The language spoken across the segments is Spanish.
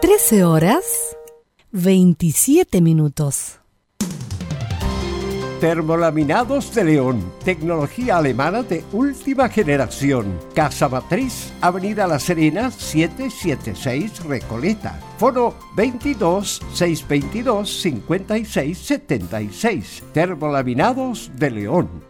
13 horas 27 minutos. Termolaminados de León, tecnología alemana de última generación. Casa Matriz, Avenida La Serena, 776 Recoleta. Foro 22 622 5676. Termolaminados de León.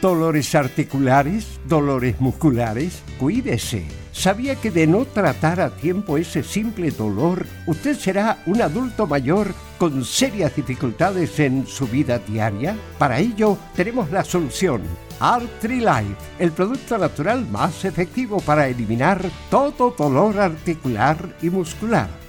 Dolores articulares, dolores musculares, cuídese. ¿Sabía que de no tratar a tiempo ese simple dolor, usted será un adulto mayor con serias dificultades en su vida diaria? Para ello, tenemos la solución. Artrilife, el producto natural más efectivo para eliminar todo dolor articular y muscular.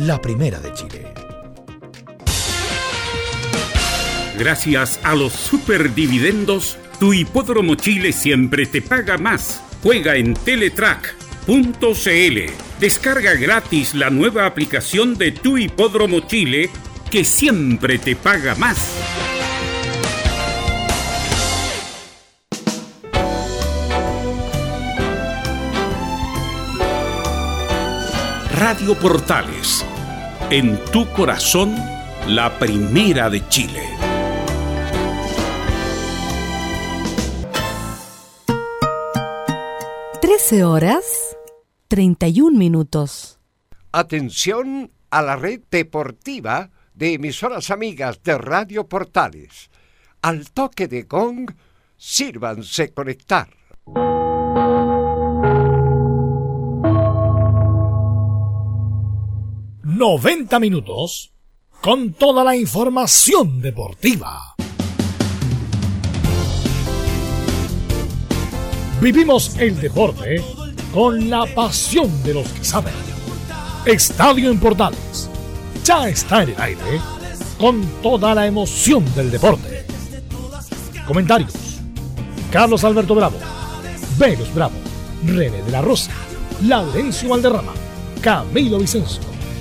la primera de Chile. Gracias a los superdividendos, tu hipódromo Chile siempre te paga más. Juega en Teletrack.cl. Descarga gratis la nueva aplicación de tu hipódromo Chile que siempre te paga más. Radio Portales. En tu corazón, la primera de Chile. Trece horas 31 minutos. Atención a la red deportiva de emisoras amigas de Radio Portales. Al toque de gong, sírvanse conectar. 90 minutos con toda la información deportiva. Vivimos el deporte con la pasión de los que saben. Estadio en ya está en el aire con toda la emoción del deporte. Comentarios: Carlos Alberto Bravo, Velos Bravo, René de la Rosa, Laurencio Valderrama, Camilo Vicencio.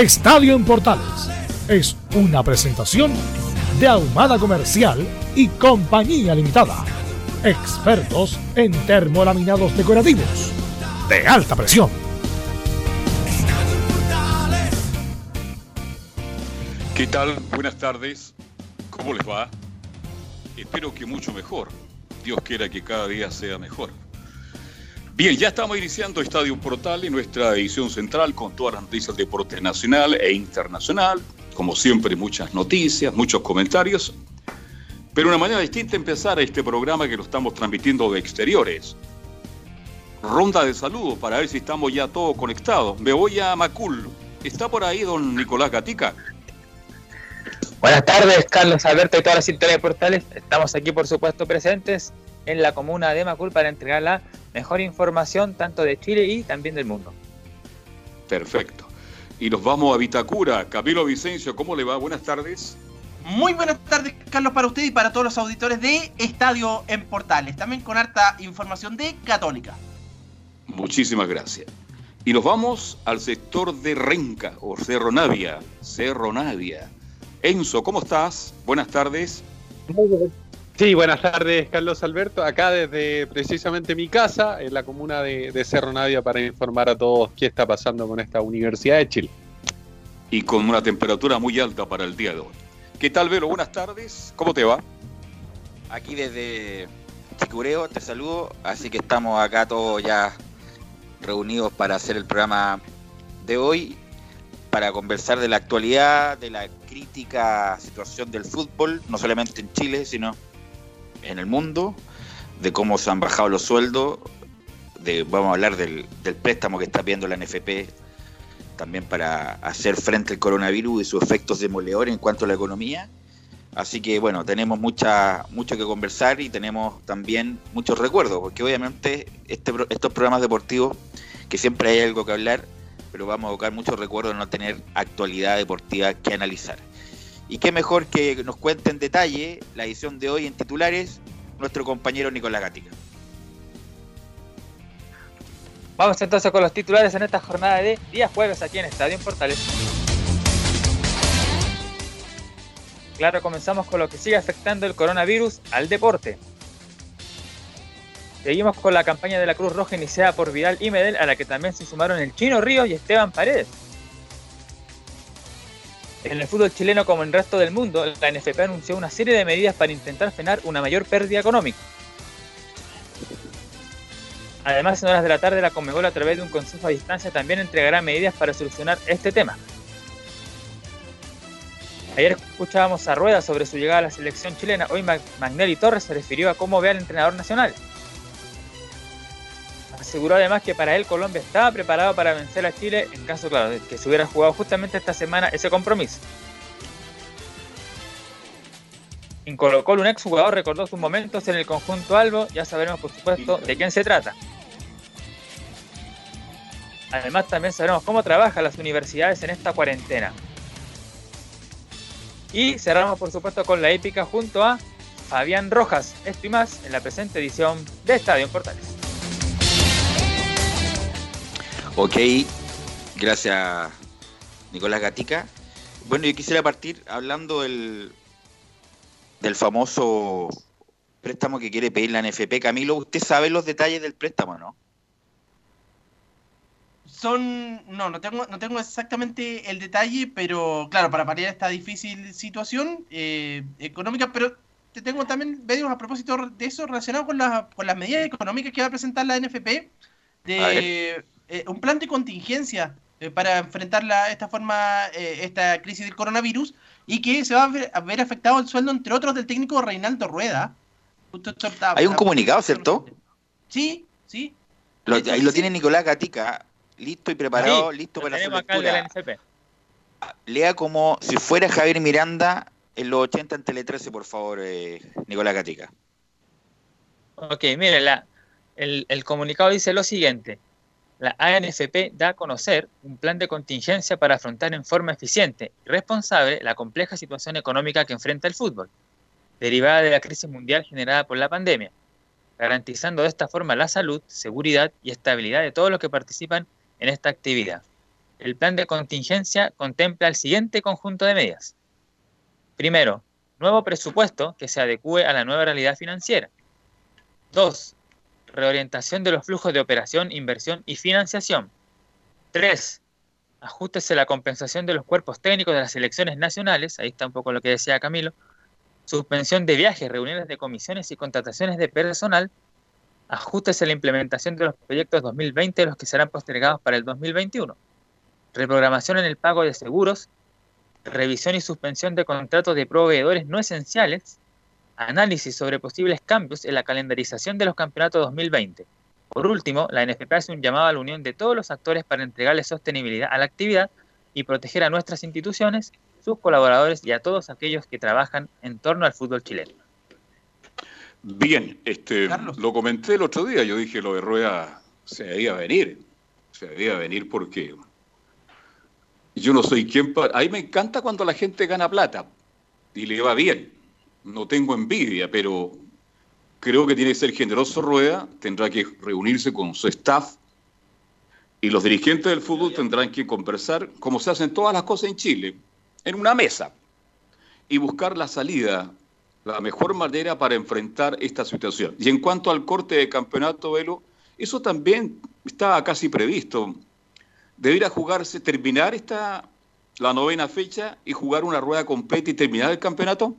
Estadio en Portales es una presentación de Ahumada Comercial y Compañía Limitada. Expertos en termolaminados decorativos de alta presión. ¿Qué tal? Buenas tardes. ¿Cómo les va? Espero que mucho mejor. Dios quiera que cada día sea mejor. Bien, ya estamos iniciando Estadio Portal en nuestra edición central con todas las noticias de deporte nacional e internacional. Como siempre, muchas noticias, muchos comentarios. Pero una manera distinta empezar este programa que lo estamos transmitiendo de exteriores. Ronda de saludos para ver si estamos ya todos conectados. Me voy a Macul. ¿Está por ahí don Nicolás Gatica? Buenas tardes, Carlos Alberto y todas las de portales. Estamos aquí, por supuesto, presentes en la comuna de Macul para entregar la mejor información tanto de Chile y también del mundo. Perfecto. Y nos vamos a Vitacura. Camilo Vicencio, ¿cómo le va? Buenas tardes. Muy buenas tardes, Carlos, para usted y para todos los auditores de Estadio en Portales. También con harta información de Católica. Muchísimas gracias. Y nos vamos al sector de Renca o Cerro Navia. Cerro Navia. Enzo, ¿cómo estás? Buenas tardes. Sí, buenas tardes, Carlos Alberto. Acá desde precisamente mi casa, en la comuna de, Cerro Navia, para informar a todos qué está pasando con esta Universidad de Chile. Y con una temperatura muy alta para el día de hoy. ¿Qué tal, Velo? Buenas tardes. ¿Cómo te va? Aquí desde Chicureo te saludo. Así que estamos acá todos ya reunidos para hacer el programa de hoy, para conversar de la actualidad, de la crítica situación del fútbol, no solamente en Chile, sino en el mundo, de cómo se han bajado los sueldos, de, vamos a hablar del, préstamo que está viendo la NFP también para hacer frente al coronavirus y sus efectos demoledores en cuanto a la economía. Así que bueno, tenemos mucha, mucho que conversar y tenemos también muchos recuerdos, porque obviamente este, estos programas deportivos, que siempre hay algo que hablar, pero vamos a evocar muchos recuerdos de no tener actualidad deportiva que analizar. Y qué mejor que nos cuente en detalle la edición de hoy en titulares nuestro compañero Nicolás Gatica. Vamos entonces con los titulares en esta jornada de día jueves aquí en Estadio en Portales. Claro, comenzamos con lo que sigue afectando el coronavirus al deporte. Seguimos con la campaña de la Cruz Roja iniciada por Vidal y Medel, a la que también se sumaron el Chino Ríos y Esteban Paredes. En el fútbol chileno, como en el resto del mundo, la NFP anunció una serie de medidas para intentar frenar una mayor pérdida económica. Además, en horas de la tarde, la Conmebol, a través de un consejo a distancia, también entregará medidas para solucionar este tema. Ayer escuchábamos a Rueda sobre su llegada a la selección chilena. Hoy Magnelli Torres se refirió a cómo ve al entrenador nacional. Aseguró además que para él Colombia estaba preparado para vencer a Chile en caso, claro, de que se hubiera jugado justamente esta semana ese compromiso. En Colo Colo, un exjugador recordó sus momentos en el conjunto Albo, ya sabremos por supuesto de quién se trata. Además también sabremos cómo trabajan las universidades en esta cuarentena. Y cerramos por supuesto con la épica junto a Fabián Rojas, esto y más en la presente edición de Estadio Portales. Ok, gracias Nicolás Gatica. Bueno, yo quisiera partir hablando del, del famoso préstamo que quiere pedir la NFP. Camilo, ¿usted sabe los detalles del préstamo, no? Son, no, no tengo, no tengo exactamente el detalle, pero claro, para paliar esta difícil situación eh, económica, pero te tengo también videos a propósito de eso relacionado con, con las medidas económicas que va a presentar la NFP de eh, un plan de contingencia eh, para enfrentar la, esta forma, eh, esta crisis del coronavirus y que se va a ver, afectado el sueldo, entre otros, del técnico Reinaldo Rueda. Hay un comunicado, ¿cierto? Sí, sí. ahí lo tiene Nicolás Gatica, listo y preparado, listo para la lectura. Ah, lea como si fuera Javier Miranda en los 80 en Tele 13, por favor, Nicolás Gatica. Ok, mire, la, El, el comunicado dice lo siguiente. La ANFP da a conocer un plan de contingencia para afrontar en forma eficiente y responsable la compleja situación económica que enfrenta el fútbol, derivada de la crisis mundial generada por la pandemia, garantizando de esta forma la salud, seguridad y estabilidad de todos los que participan en esta actividad. El plan de contingencia contempla el siguiente conjunto de medidas. Primero, nuevo presupuesto que se adecue a la nueva realidad financiera. Dos, reorientación de los flujos de operación, inversión y financiación. 3. Ajustes en la compensación de los cuerpos técnicos de las elecciones nacionales, ahí está un poco lo que decía Camilo. Suspensión de viajes, reuniones de comisiones y contrataciones de personal. Ajustes en la implementación de los proyectos 2020, los que serán postergados para el 2021. Reprogramación en el pago de seguros. Revisión y suspensión de contratos de proveedores no esenciales análisis sobre posibles cambios en la calendarización de los campeonatos 2020. Por último, la NFP hace un llamado a la unión de todos los actores para entregarle sostenibilidad a la actividad y proteger a nuestras instituciones, sus colaboradores y a todos aquellos que trabajan en torno al fútbol chileno. Bien, este, lo comenté el otro día, yo dije lo de Rueda se debía venir, se debía venir porque yo no soy quien para... A mí me encanta cuando la gente gana plata y le va bien, no tengo envidia, pero creo que tiene que ser generoso Rueda, tendrá que reunirse con su staff y los dirigentes del fútbol tendrán que conversar, como se hacen todas las cosas en Chile, en una mesa y buscar la salida, la mejor manera para enfrentar esta situación. Y en cuanto al corte de campeonato, Velo, eso también estaba casi previsto. Debería jugarse, terminar esta, la novena fecha y jugar una rueda completa y terminar el campeonato.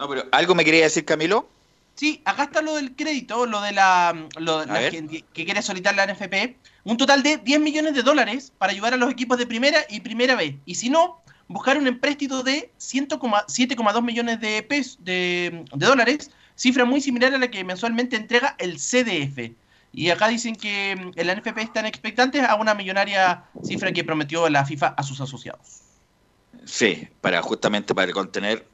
No, pero ¿algo me quería decir, Camilo? Sí, acá está lo del crédito, lo de la, lo, la que quiere solicitar la NFP. Un total de 10 millones de dólares para ayudar a los equipos de primera y primera B. Y si no, buscar un empréstito de 7,2 millones de, pesos, de, de dólares, cifra muy similar a la que mensualmente entrega el CDF. Y acá dicen que el NFP están expectantes a una millonaria cifra que prometió la FIFA a sus asociados. Sí, para justamente para contener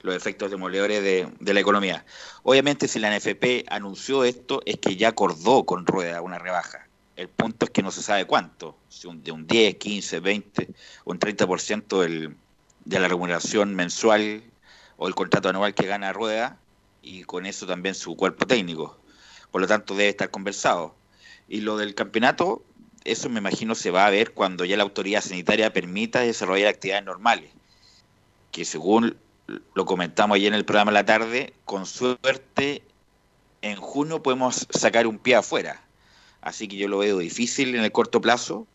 los efectos demoledores de, de, la economía. Obviamente, si la NFP anunció esto, es que ya acordó con Rueda una rebaja. El punto es que no se sabe cuánto, si un, de un 10, 15, 20 o un 30% del, de la remuneración mensual o el contrato anual que gana Rueda y con eso también su cuerpo técnico. Por lo tanto, debe estar conversado. Y lo del campeonato, eso me imagino se va a ver cuando ya la autoridad sanitaria permita desarrollar actividades normales, que según lo comentamos ayer en el programa de la tarde, con suerte en junio podemos sacar un pie afuera. Así que yo lo veo difícil en el corto plazo.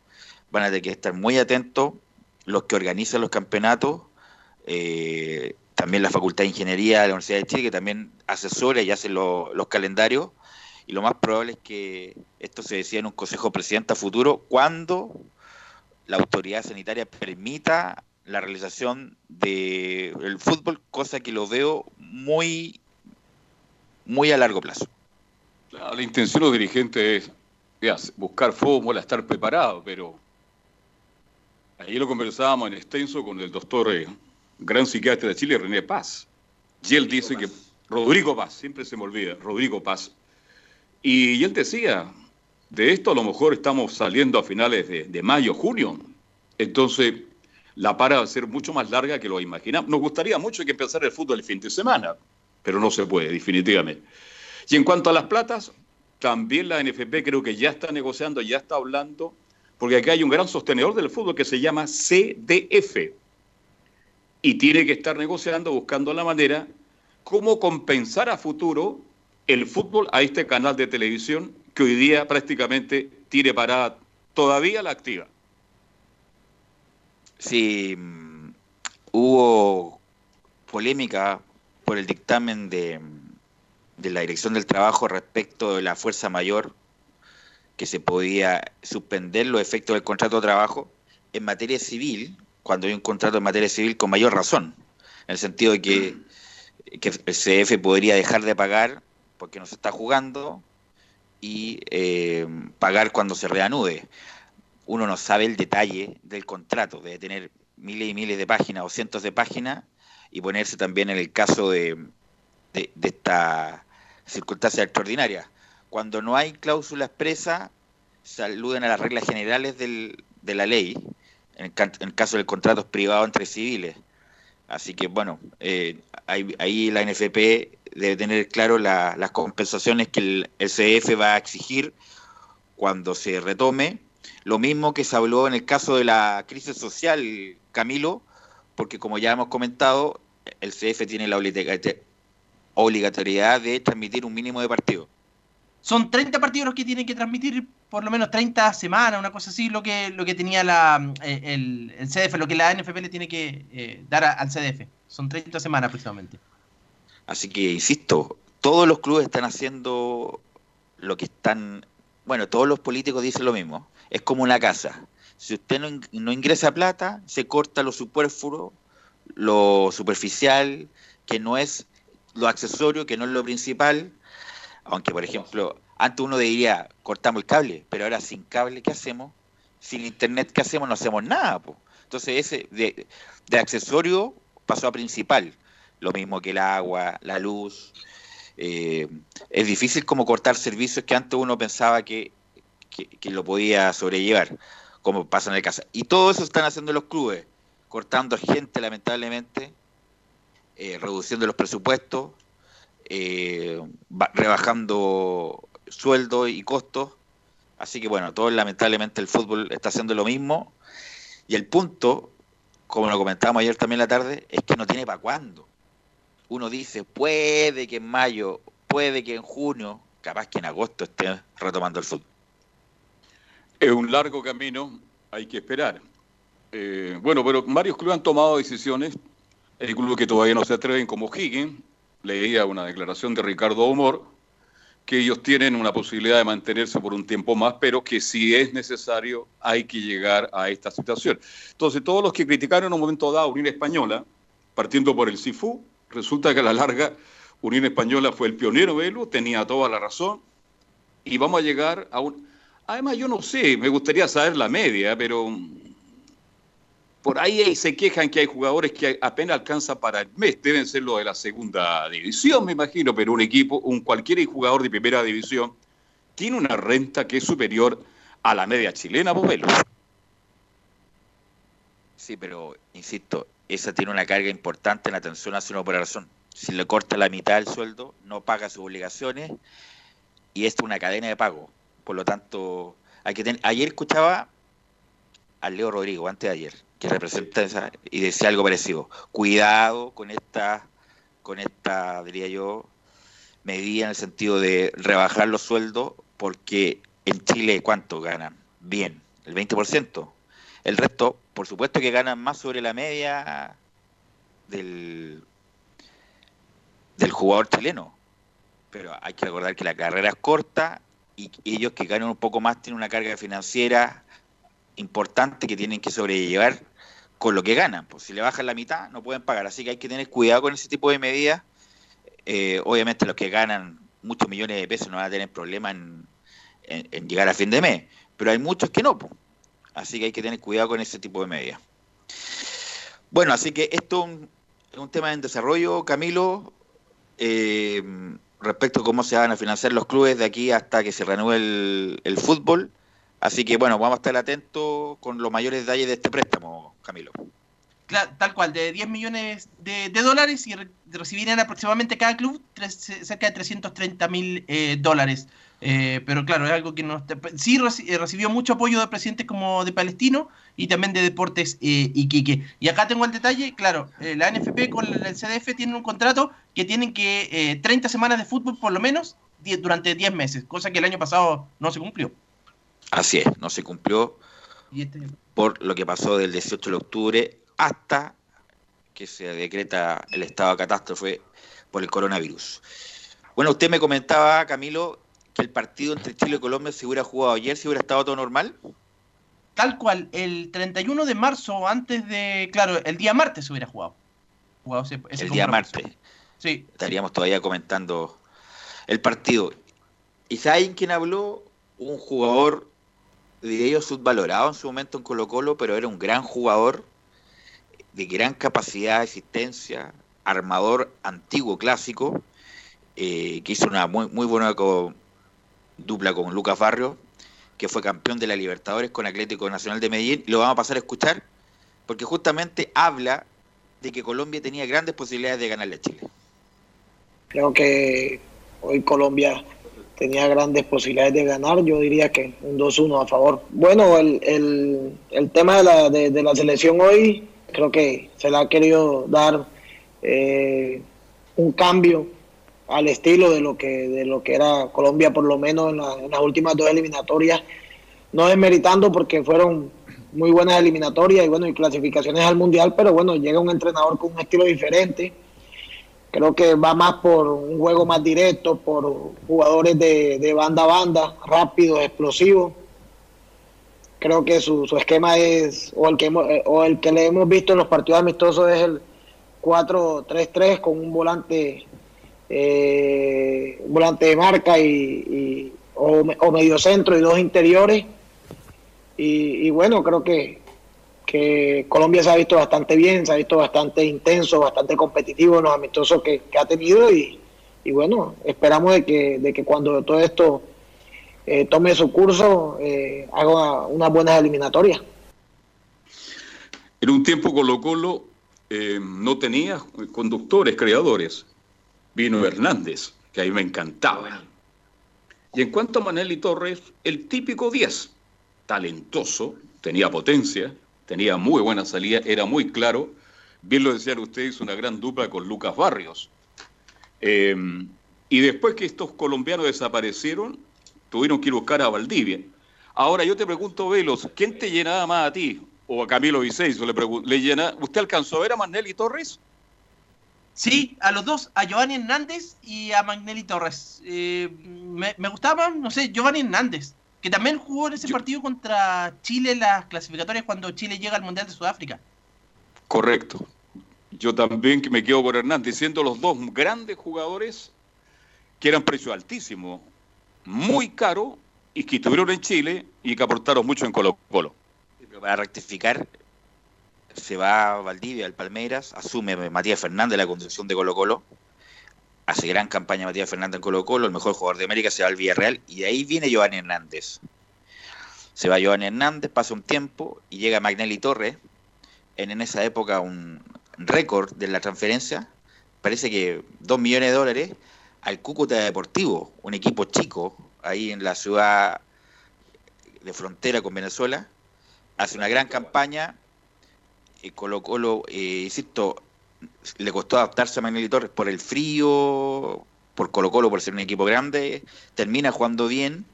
Van a tener que estar muy atentos los que organizan los campeonatos, eh, también la Facultad de Ingeniería de la Universidad de Chile, que también asesora y hace lo, los calendarios. Y lo más probable es que esto se decida en un Consejo Presidente a futuro cuando la autoridad sanitaria permita la realización del el fútbol, cosa que lo veo muy, muy a largo plazo. La intención de los dirigentes es buscar fórmula, estar preparado, pero ahí lo conversábamos en extenso con el doctor, eh, gran psiquiatra de Chile, René Paz. Y él dice que, Rodrigo Paz, siempre se me olvida, Rodrigo Paz. Y, y él decía, de esto a lo mejor estamos saliendo a finales de, de mayo, junio. Entonces, la para va a ser mucho más larga que lo imaginamos. Nos gustaría mucho que empezara el fútbol el fin de semana, pero no se puede, definitivamente. Y en cuanto a las platas, también la NFP creo que ya está negociando, ya está hablando, porque aquí hay un gran sostenedor del fútbol que se llama CDF. Y tiene que estar negociando, buscando la manera cómo compensar a futuro el fútbol a este canal de televisión que hoy día prácticamente tiene parada todavía la activa. Sí, hubo polémica por el dictamen de, de, la Dirección del Trabajo respecto de la fuerza mayor, que se podía suspender los efectos del contrato de trabajo en materia civil, cuando hay un contrato en materia civil con mayor razón, en el sentido de que, que el CF podría dejar de pagar porque no se está jugando y eh, pagar cuando se reanude uno no sabe el detalle del contrato, de tener miles y miles de páginas o cientos de páginas y ponerse también en el caso de, esta circunstancias extraordinarias. Cuando no hay cláusula expresa, se aluden a las reglas generales del, de la ley, en el, en el, caso de contratos privados entre civiles. Así que, bueno, eh, ahí, ahí, la NFP debe tener claro la, las compensaciones que el, el CF va a exigir cuando se retome. Lo mismo que se habló en el caso de la crisis social, Camilo, porque como ya hemos comentado, el CF tiene la obligatoriedad de transmitir un mínimo de partidos. Son 30 partidos los que tienen que transmitir por lo menos 30 semanas, una cosa así, lo que, lo que tenía la, eh, el, el, CDF, lo que la NFP le tiene que eh, dar a, al CDF. Son 30 semanas aproximadamente. Así que, insisto, todos los clubes están haciendo lo que están... Bueno, todos los políticos dicen lo mismo. Es como una casa. Si usted no, no ingresa plata, se corta lo superfluo, lo superficial, que no es lo accesorio, que no es lo principal. Aunque, por ejemplo, antes uno diría, cortamos el cable, pero ahora sin cable, ¿qué hacemos? Sin internet, ¿qué hacemos? No hacemos nada. Po. Entonces, ese de, de, accesorio pasó a principal. Lo mismo que el agua, la luz. Eh, es difícil como cortar servicios que antes uno pensaba que, que, lo podía sobrellevar, como pasa en el caso. Y todo eso están haciendo los clubes, cortando gente, lamentablemente, eh, reduciendo los presupuestos, eh, rebajando sueldos y costos. Así que bueno, todo lamentablemente el fútbol está haciendo lo mismo. Y el punto, como lo comentábamos ayer también la tarde, es que no tiene para cuándo. Uno dice, puede que en mayo, puede que en junio, capaz que en agosto esté retomando el fútbol. Es un largo camino, hay que esperar. Eh, bueno, pero varios clubes han tomado decisiones hay clubes que todavía no se atreven, como Higgins, leía una declaración de Ricardo Humor, que ellos tienen una posibilidad de mantenerse por un tiempo más, pero que si es necesario hay que llegar a esta situación. Entonces, todos los que criticaron en un momento dado a Unión Española, partiendo por el CIFU, resulta que a la larga Unión Española fue el pionero Velo, tenía toda la razón, y vamos a llegar a un... Además, yo no sé, me gustaría saber la media, pero por ahí se quejan que hay jugadores que apenas alcanzan para el mes, deben ser los de la segunda división, me imagino, pero un equipo, un cualquier jugador de primera división, tiene una renta que es superior a la media chilena, Bovelo. Sí, pero insisto, esa tiene una carga importante en la atención hacia una operación. Si le corta la mitad del sueldo, no paga sus obligaciones y esta es una cadena de pago. Por lo tanto, hay que tener... ayer escuchaba a Leo Rodrigo, antes de ayer, que representa esa, y decía algo parecido. Cuidado con esta, con esta, diría yo, medida en el sentido de rebajar los sueldos, porque en Chile, ¿cuánto ganan? Bien, el 20%. El resto, por supuesto que ganan más sobre la media del, del jugador chileno. Pero hay que recordar que la carrera es corta y ellos que ganan un poco más tienen una carga financiera importante que tienen que sobrellevar con lo que ganan. Pues si le bajan la mitad, no pueden pagar. Así que hay que tener cuidado con ese tipo de medidas. Eh, obviamente los que ganan muchos millones de pesos no van a tener problema en, en, en llegar a fin de mes. Pero hay muchos que no. Pues. Así que hay que tener cuidado con ese tipo de medidas. Bueno, así que esto es un, tema en desarrollo, Camilo, eh, respecto a cómo se van a financiar los clubes de aquí hasta que se reanude el, fútbol. Así que bueno, vamos a estar atentos con los mayores detalles de este préstamo, Camilo. Claro, tal cual, de 10 millones de, dólares y re, recibirían aproximadamente cada club cerca de 330 mil eh, dólares. Eh, pero claro, es algo que no sí reci, recibió mucho apoyo de presidentes como de Palestino y también de Deportes eh, Iquique. Y acá tengo el detalle, claro, eh, la NFP con el CDF tienen un contrato que tienen que 30 semanas de fútbol por lo menos durante 10 meses, cosa que el año pasado no se cumplió. Así es, no se cumplió este... por lo que pasó del 18 de octubre hasta que se decreta el estado de catástrofe por el coronavirus. Bueno, usted me comentaba, Camilo, que el partido entre Chile y Colombia se hubiera jugado ayer, si hubiera estado todo normal. Tal cual, el 31 de marzo, antes de, claro, el día martes se hubiera jugado. jugado ese, ese el día martes. Sí. Estaríamos todavía comentando el partido. ¿Y saben quién habló? Un jugador diría yo, subvalorado en su momento en Colo Colo, pero era un gran jugador, de gran capacidad de existencia, armador antiguo, clásico, eh, que hizo una muy, muy buena dupla con Lucas Barrio, que fue campeón de la Libertadores con Atlético Nacional de Medellín. Lo vamos a pasar a escuchar porque justamente habla de que Colombia tenía grandes posibilidades de ganarle a Chile. Creo que hoy Colombia tenía grandes posibilidades de ganar, yo diría que un 2-1 a favor. Bueno, el, el, el tema de la, de, la, selección hoy creo que se le ha querido dar eh, un cambio al estilo de lo que de lo que era Colombia por lo menos en, las últimas dos eliminatorias no desmeritando porque fueron muy buenas eliminatorias y bueno y clasificaciones al mundial pero bueno llega un entrenador con un estilo diferente creo que va más por un juego más directo, por jugadores de, banda a banda, rápidos, explosivos. Creo que su, esquema es, o el, que eh, o el que le hemos visto en los partidos amistosos es el 4-3-3 con un volante eh, volante de marca y, o, medio centro y dos interiores. y bueno, creo que, que Colombia se ha visto bastante bien, se ha visto bastante intenso, bastante competitivo en los amistosos que, ha tenido y, bueno, esperamos de que, de que cuando todo esto eh, tome su curso eh, haga unas buenas eliminatorias. En un tiempo Colo Colo no tenía conductores, creadores. Vino Hernández, que a mí me encantaba. Y en cuanto a Manelli Torres, el típico 10, talentoso, tenía potencia, tenía muy buena salida, era muy claro. Bien lo decían ustedes, una gran dupla con Lucas Barrios. Eh, y después que estos colombianos desaparecieron, tuvieron que ir a buscar a Valdivia. Ahora yo te pregunto, Velos, ¿quién te llenaba más a ti? O a Camilo Vicenzo le ¿le llena, ¿Usted alcanzó a ver a Magnelli Torres? Sí, a los dos, a Giovanni Hernández y a Magnelli Torres. Eh, me, me gustaban, no sé, Giovanni Hernández que también jugó en ese partido contra Chile en las clasificatorias cuando Chile llega al Mundial de Sudáfrica. Correcto. Yo también me quedo con Hernández, siendo los dos grandes jugadores que eran precio altísimo, muy caro, y que estuvieron en Chile y que aportaron mucho en Colo Colo. Para rectificar, se va a Valdivia, al Palmeiras, asume Matías Fernández la conducción de Colo Colo, hace gran campaña Matías Fernández en Colo Colo, el mejor jugador de América se va al Villarreal y de ahí viene Giovanni Hernández. Se va Giovanni Hernández, pasa un tiempo y llega Magnelli Torres, en, en esa época un récord de la transferencia, parece que dos millones de dólares al Cúcuta Deportivo, un equipo chico ahí en la ciudad de frontera con Venezuela, hace una gran campaña, y Colo Colo, eh, insisto, le costó adaptarse a Manuel Torres por el frío, por Colo Colo, por ser un equipo grande, termina jugando bien.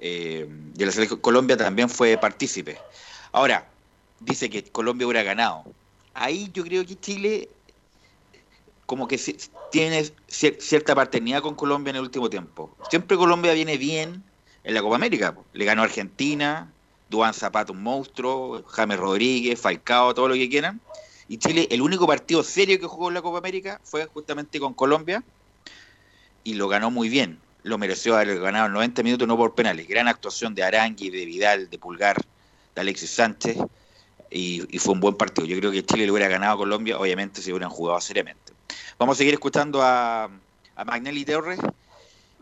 Eh, y la selección Colombia también fue partícipe. Ahora, dice que Colombia hubiera ganado. Ahí yo creo que Chile como que tiene cierta paternidad con Colombia en el último tiempo. Siempre Colombia viene bien en la Copa América. Le ganó Argentina, Duan Zapata un monstruo, James Rodríguez, Falcao, todo lo que quieran. Y Chile, el único partido serio que jugó en la Copa América fue justamente con Colombia y lo ganó muy bien. Lo mereció haber ganado en 90 minutos, no por penales. Gran actuación de Arangui, de Vidal, de Pulgar, de Alexis Sánchez. Y, fue un buen partido. Yo creo que Chile le hubiera ganado a Colombia, obviamente, si hubieran jugado seriamente. Vamos a seguir escuchando a, a Magnelli Torres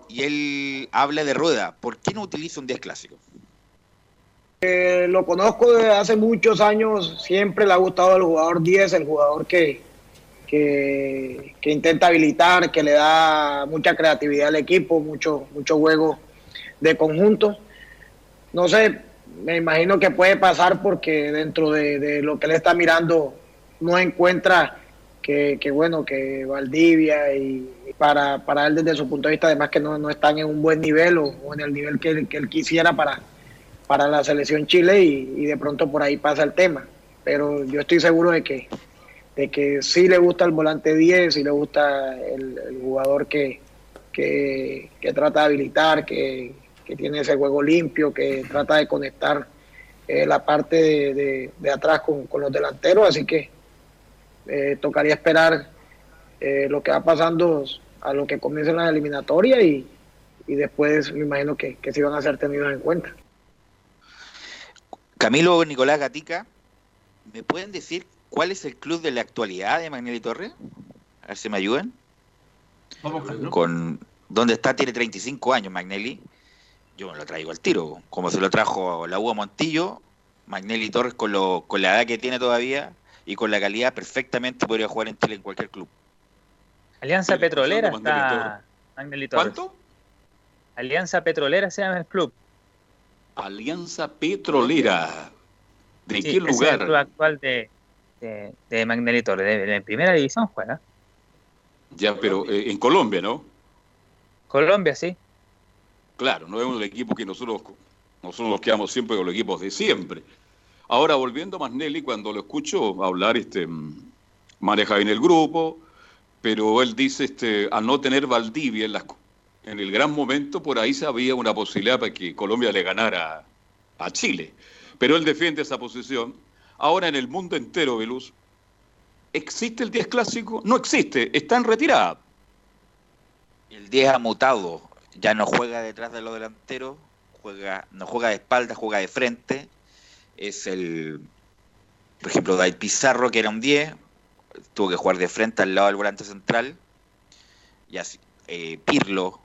y él habla de rueda. ¿Por qué no utiliza un 10 clásico? Lo conozco desde hace muchos años, siempre le ha gustado el jugador 10, el jugador que, que, intenta habilitar, que le da mucha creatividad al equipo, mucho, mucho juego de conjunto. No sé, me imagino que puede pasar porque dentro de, lo que él está mirando no encuentra que, bueno, que Valdivia y, para, para él desde su punto de vista además que no, están en un buen nivel o, en el nivel que, que él quisiera para, para la selección Chile y, de pronto por ahí pasa el tema. Pero yo estoy seguro de que, de que sí le gusta el volante 10, sí le gusta el, jugador que, que, trata de habilitar, que, tiene ese juego limpio, que trata de conectar eh, la parte de, atrás con, los delanteros. Así que eh, tocaría esperar eh, lo que va pasando a lo que comiencen las eliminatorias y, y después me imagino que, que sí van a ser tenidos en cuenta. Camilo Nicolás Gatica, ¿me pueden decir cuál es el club de la actualidad de Magnelli Torres? A ver si me ayudan. con ¿Dónde está? Tiene 35 años Magnelli. Yo me lo traigo al tiro. Como se lo trajo la UA Montillo, Magnelli Torres con, lo, con la edad que tiene todavía y con la calidad perfectamente podría jugar en Chile en cualquier club. Alianza Petrolera está Magnelli Torres. ¿Cuánto? Alianza Petrolera se llama el club. Alianza Petrolera. ¿De qué lugar? Es el club actual de, de, de Magnelli Torres. De, primera división juega. Ya, pero eh, en Colombia, ¿no? Colombia, sí. Claro, no es el equipo que nosotros, nosotros nos quedamos siempre con los equipos de siempre. Ahora, volviendo a Masnelli, cuando lo escucho hablar, este, maneja bien el grupo, pero él dice, este, al no tener Valdivia en, en el gran momento, por ahí se había una posibilidad para que Colombia le ganara a Chile. Pero él defiende esa posición. Ahora en el mundo entero, Veluz, ¿existe el 10 clásico? No existe, está en retirada. El 10 ha mutado, ya no juega detrás de los delanteros, juega, no juega de espalda, juega de frente. Es el, por ejemplo, David Pizarro, que era un 10, tuvo que jugar de frente al lado del volante central. Y así, eh, Pirlo,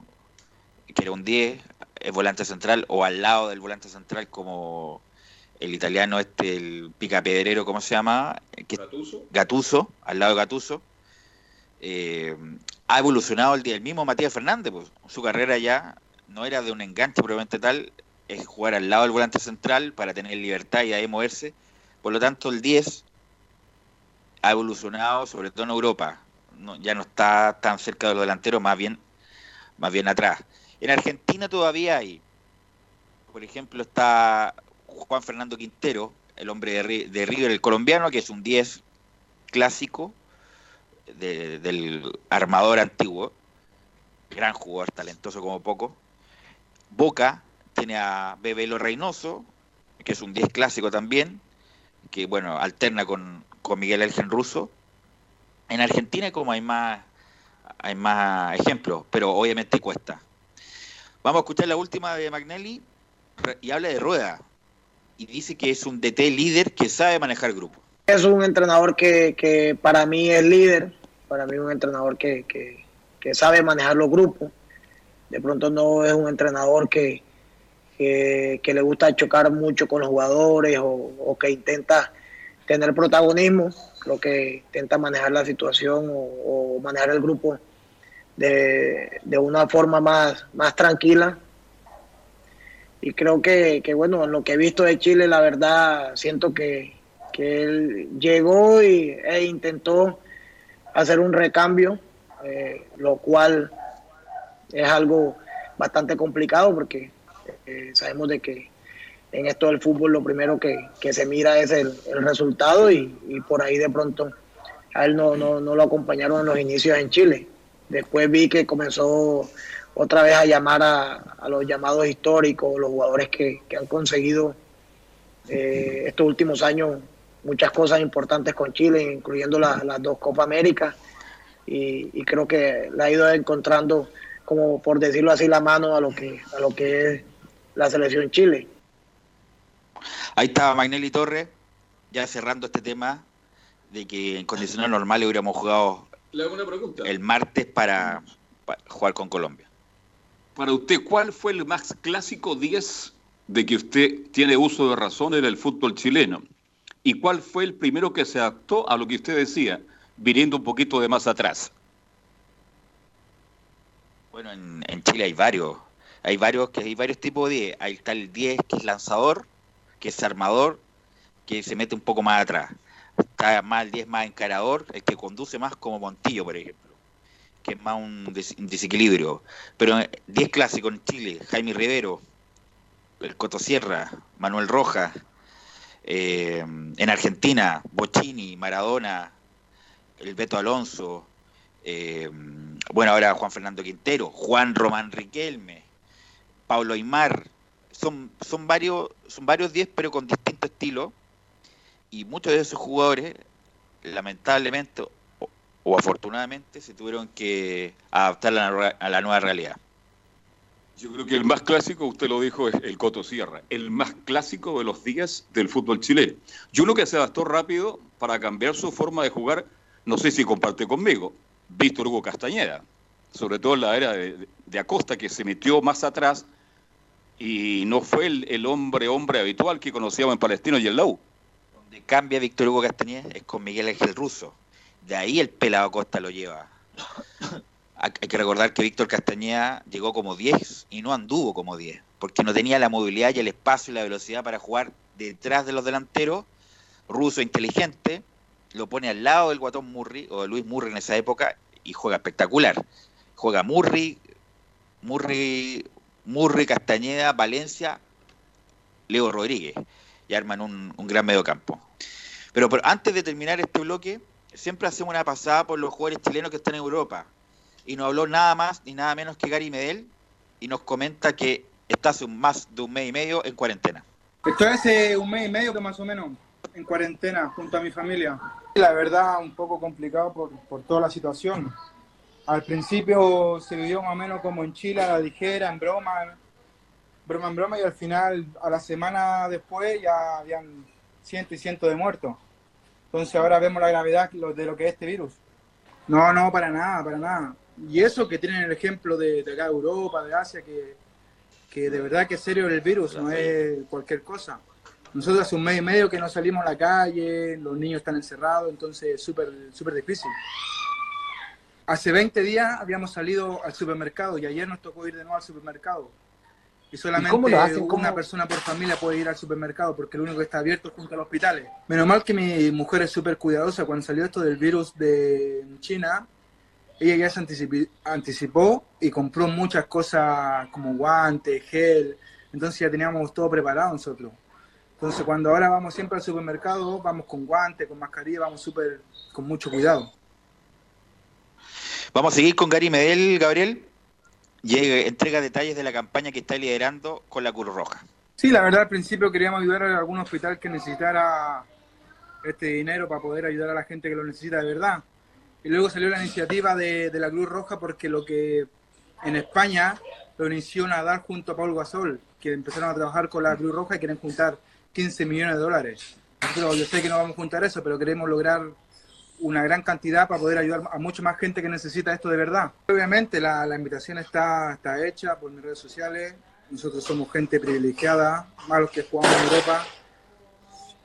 que era un 10, es volante central, o al lado del volante central, como el italiano este, el picapedrero, ¿cómo se llama? Gatuso. Gatuso, al lado de Gatuso. Eh, ha evolucionado el, el mismo Matías Fernández, pues, su carrera ya no era de un enganche probablemente tal, es jugar al lado del volante central para tener libertad y ahí moverse. Por lo tanto, el 10 ha evolucionado, sobre todo en Europa. ya no está tan cerca de los delanteros, más bien, más bien atrás. En Argentina todavía hay, por ejemplo, está Juan Fernando Quintero, el hombre de, de River, el colombiano, que es un 10 clásico, del armador antiguo, gran jugador, talentoso como poco. Boca tiene a Bebelo Reynoso, que es un 10 clásico también, que bueno, alterna con, con Miguel Ángel Russo. En Argentina como hay más hay más ejemplos, pero obviamente cuesta. Vamos a escuchar la última de Magnelli y habla de Rueda. Y dice que es un DT líder que sabe manejar grupo. Es un entrenador que, que para mí es líder, para mí es un entrenador que, sabe manejar los grupos. De pronto no es un entrenador que, que, le gusta chocar mucho con los jugadores o, que intenta tener protagonismo, creo que intenta manejar la situación o, manejar el grupo de, una forma más, más tranquila. Y creo que, bueno, en lo que he visto de Chile, la verdad, siento que, él llegó y, e intentó hacer un recambio, eh, lo cual es algo bastante complicado porque eh, sabemos de que en esto del fútbol lo primero que, se mira es el, resultado y, por ahí de pronto a él no, no, lo acompañaron en los inicios en Chile. Después vi que comenzó otra vez a llamar a, los llamados históricos, los jugadores que, han conseguido eh, estos últimos años muchas cosas importantes con Chile, incluyendo las dos Copa América, y, creo que la ha ido encontrando, como por decirlo así, la mano a lo que, a lo que es la selección Chile. Ahí estaba Magnelli Torres, ya cerrando este tema de que en condiciones normales hubiéramos jugado el martes para, para, jugar con Colombia. Para usted, ¿cuál fue el más clásico 10 de que usted tiene uso de razón en el fútbol chileno? ¿Y cuál fue el primero que se adaptó a lo que usted decía, viniendo un poquito de más atrás? Bueno, en, Chile hay varios. Hay varios que hay varios tipos de 10. Ahí está el 10 que es lanzador, que es armador, que se mete un poco más atrás. Está más el 10 más encarador, el que conduce más como Montillo, por ejemplo, que es más un, desequilibrio. Pero 10 clásicos en Chile, Jaime Rivero, el Coto Sierra, Manuel Rojas, eh, en Argentina, Bocini, Maradona, el Beto Alonso, eh, bueno, ahora Juan Fernando Quintero, Juan Román Riquelme, Pablo Aymar, son, son varios, son varios 10 pero con distinto estilo, y muchos de esos jugadores, lamentablemente o, afortunadamente, se tuvieron que adaptar a la nueva realidad. Yo creo que el más clásico, usted lo dijo, es el Coto Sierra, el más clásico de los días del fútbol chileno. Yo lo que se adaptó rápido para cambiar su forma de jugar, no sé si comparte conmigo, Víctor Hugo Castañeda. sobre todo en la era de, Acosta, que se metió más atrás y no fue el, hombre hombre habitual que conocíamos en Palestino y en la. Donde cambia Víctor Hugo Castañeda es con Miguel Ángel Russo. De ahí el pelado Acosta lo lleva. Hay que recordar que Víctor Castañeda llegó como 10 y no anduvo como 10, porque no tenía la movilidad y el espacio y la velocidad para jugar detrás de los delanteros. Russo inteligente, lo pone al lado del Guatón Murray o de Luis Murray en esa época y juega espectacular. Juega Murray, Murray, Murray, Castañeda, Valencia, Leo Rodríguez y arman un, gran mediocampo. Pero, pero antes de terminar este bloque, siempre hacemos una pasada por los jugadores chilenos que están en Europa. Y nos habló nada más ni nada menos que Gary Medel y nos comenta que está hace más de un mes y medio en cuarentena. Estoy hace un mes y medio que más o menos en cuarentena junto a mi familia. La verdad, un poco complicado por, por toda la situación. Al principio se vivió más o menos como en Chile, a la ligera, en broma, broma en broma, y al final, a la semana después, ya habían cientos y cientos de muertos. Entonces ahora vemos la gravedad de lo que es este virus. No, no, para nada, para nada. Y eso que tienen el ejemplo de, de acá de Europa, de Asia, que, que de verdad que es serio el virus, no es cualquier cosa. Nosotros hace un mes y medio que no salimos a la calle, los niños están encerrados, entonces es súper súper difícil. Hace 20 días habíamos salido al supermercado y ayer nos tocó ir de nuevo al supermercado. Y solamente cómo lo hacen? una ¿Cómo? persona por familia puede ir al supermercado porque el único que está abierto es junto a los hospitales. Menos mal que mi mujer es súper cuidadosa. Cuando salió esto del virus de China, ella ya se anticipó, anticipó y compró muchas cosas como guantes, gel. Entonces ya teníamos todo preparado nosotros. Entonces cuando ahora vamos siempre al supermercado, vamos con guantes, con mascarilla, vamos súper con mucho cuidado. Vamos a seguir con Gary Medel, Gabriel. Llega, entrega detalles de la campaña que está liderando con la Cruz Roja. Sí, la verdad al principio queríamos ayudar a algún hospital que necesitara este dinero para poder ayudar a la gente que lo necesita de verdad. Y luego salió la iniciativa de, de la Cruz Roja porque lo que en España lo inició Nadal junto a Paul Gasol, que empezaron a trabajar con la Cruz Roja y quieren juntar 15 millones de dólares. Nosotros, yo sé que no vamos a juntar eso, pero queremos lograr una gran cantidad para poder ayudar a mucha más gente que necesita esto de verdad. Obviamente la, la invitación está, está hecha por mis redes sociales. Nosotros somos gente privilegiada, más los que jugamos en Europa,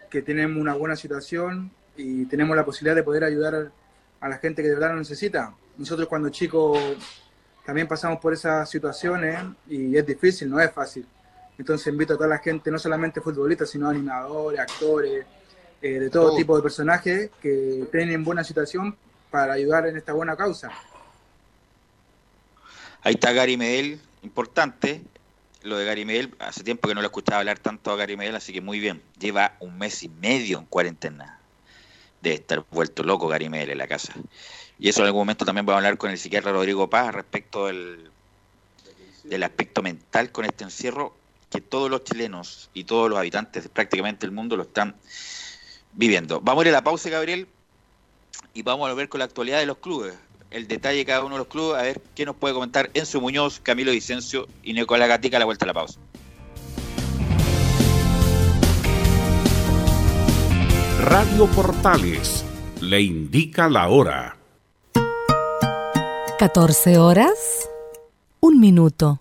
que tenemos una buena situación y tenemos la posibilidad de poder ayudar a la gente que de verdad lo necesita. Nosotros cuando chicos también pasamos por esas situaciones y es difícil, no es fácil. Entonces invito a toda la gente, no solamente futbolistas, sino animadores, actores, eh, de todo Oh. tipo de personajes que estén en buena situación para ayudar en esta buena causa. Ahí está Gary Medel, importante. Lo de Gary Medel, hace tiempo que no lo escuchaba hablar tanto a Gary Medel, así que muy bien. Lleva un mes y medio en cuarentena. Debe estar vuelto loco Gary Medel en la casa. Y eso en algún momento también vamos a hablar con el psiquiatra Rodrigo Paz respecto del, del aspecto mental con este encierro que todos los chilenos y todos los habitantes de prácticamente el mundo lo están viviendo. Vamos a ir a la pausa, Gabriel, y vamos a ver con la actualidad de los clubes. El detalle de cada uno de los clubes, a ver qué nos puede comentar Enzo Muñoz, Camilo Vicencio y Nicolás Gatica a la vuelta a la pausa. Radio Portales le indica la hora. 14 horas, un minuto.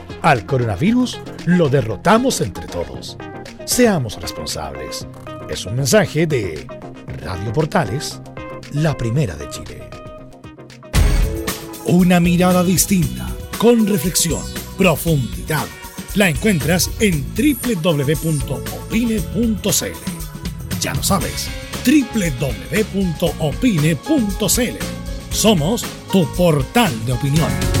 al coronavirus lo derrotamos entre todos. Seamos responsables. Es un mensaje de Radio Portales, la primera de Chile. Una mirada distinta, con reflexión, profundidad. La encuentras en www.opine.cl. Ya lo sabes, www.opine.cl. Somos tu portal de opinión.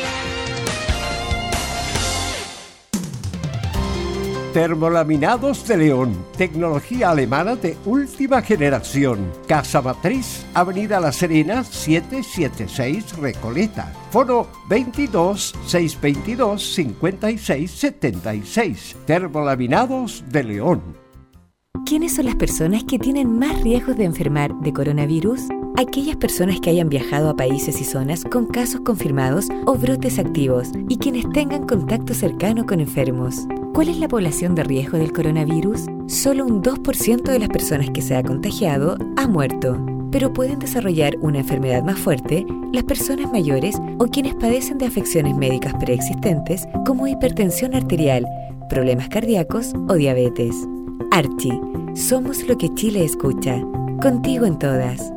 Termolaminados de León, tecnología alemana de última generación. Casa Matriz, Avenida La Serena, 776 Recoleta. Foro 22 622 56 76. Termolaminados de León. ¿Quiénes son las personas que tienen más riesgos de enfermar de coronavirus? Aquellas personas que hayan viajado a países y zonas con casos confirmados o brotes activos y quienes tengan contacto cercano con enfermos. ¿Cuál es la población de riesgo del coronavirus? Solo un 2% de las personas que se ha contagiado ha muerto, pero pueden desarrollar una enfermedad más fuerte las personas mayores o quienes padecen de afecciones médicas preexistentes como hipertensión arterial, problemas cardíacos o diabetes. Archie, somos lo que Chile escucha. Contigo en todas.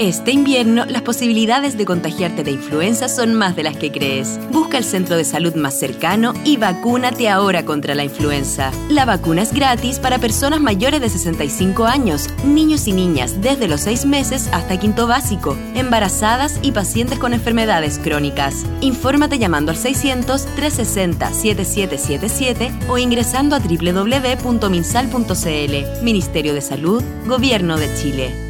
Este invierno, las posibilidades de contagiarte de influenza son más de las que crees. Busca el centro de salud más cercano y vacúnate ahora contra la influenza. La vacuna es gratis para personas mayores de 65 años, niños y niñas desde los 6 meses hasta quinto básico, embarazadas y pacientes con enfermedades crónicas. Infórmate llamando al 600-360-7777 o ingresando a www.minsal.cl. Ministerio de Salud, Gobierno de Chile.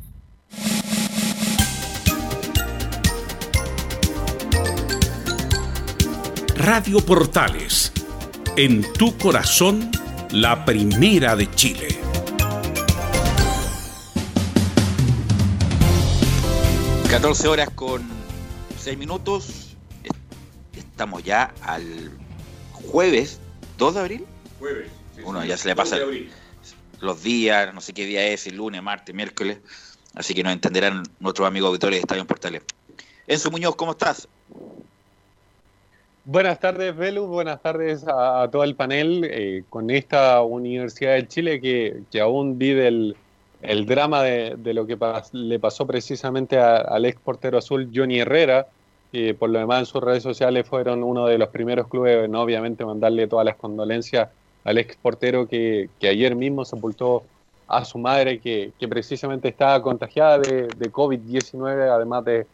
Radio Portales, en tu corazón, la primera de Chile. ...14 horas con 6 minutos. Estamos ya al jueves 2 de abril. Jueves. Uno ya se le pasa los días, no sé qué día es, el lunes, martes, miércoles. Así que nos entenderán nuestros amigos auditores de Estadio Portales. Enzo Muñoz, ¿cómo estás? Buenas tardes, Velus. Buenas tardes a, a todo el panel. Eh, con esta Universidad de Chile que, que aún vive el, el drama de, de, lo que pas, le pasó precisamente a, al ex portero azul Johnny Herrera. que por lo demás, en sus redes sociales fueron uno de los primeros clubes en, obviamente, mandarle todas las condolencias al ex portero que, que ayer mismo sepultó a su madre, que, que precisamente estaba contagiada de, de COVID-19, además de,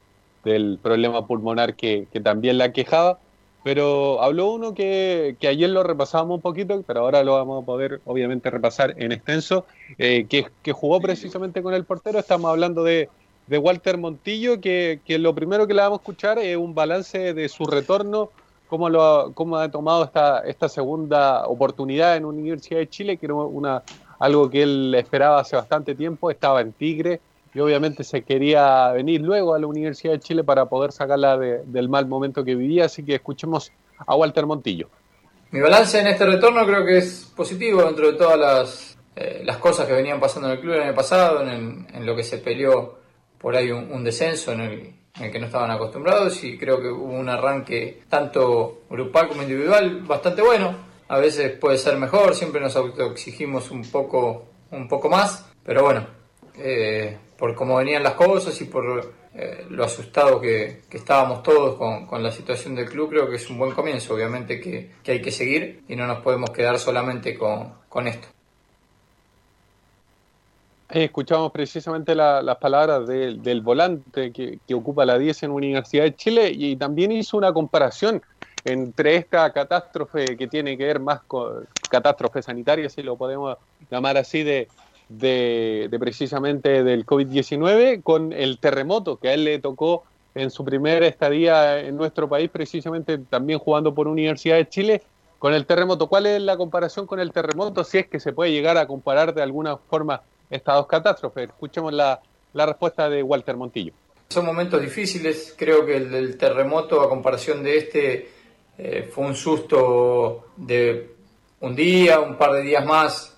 del problema pulmonar que, que también la quejaba. Pero habló uno que, que, ayer lo repasábamos un poquito, pero ahora lo vamos a poder obviamente repasar en extenso, eh, que, que, jugó precisamente con el portero. Estamos hablando de, de Walter Montillo, que, que, lo primero que le vamos a escuchar es un balance de su retorno, cómo, lo, cómo ha tomado esta, esta segunda oportunidad en Universidad de Chile, que era una, algo que él esperaba hace bastante tiempo, estaba en Tigre y obviamente se quería venir luego a la Universidad de Chile para poder sacarla del mal momento que vivía, así que escuchemos a Walter Montillo. Mi balance en este retorno creo que es positivo dentro de todas las, eh, cosas que venían pasando en el club el año pasado, en, en lo que se peleó por ahí un, descenso en el, en el, que no estaban acostumbrados y creo que hubo un arranque tanto grupal como individual bastante bueno. A veces puede ser mejor, siempre nos autoexigimos un poco, un poco más, pero bueno, eh, por cómo venían las cosas y por eh, lo asustado que, estábamos todos con, la situación del club, creo que es un buen comienzo. Obviamente que, hay que seguir y no nos podemos quedar solamente con, esto. escuchamos precisamente la, las palabras de, del volante que, que, ocupa la 10 en Universidad de Chile y también hizo una comparación entre esta catástrofe que tiene que ver más con catástrofe sanitaria, si lo podemos llamar así, de, de, precisamente del COVID-19 con el terremoto que a él le tocó en su primera estadía en nuestro país, precisamente también jugando por Universidad de Chile, con el terremoto. ¿Cuál es la comparación con el terremoto? Si es que se puede llegar a comparar de alguna forma estas dos catástrofes. Escuchemos la, la respuesta de Walter Montillo. Son momentos difíciles, creo que el terremoto a comparación de este eh, fue un susto de un día, un par de días más,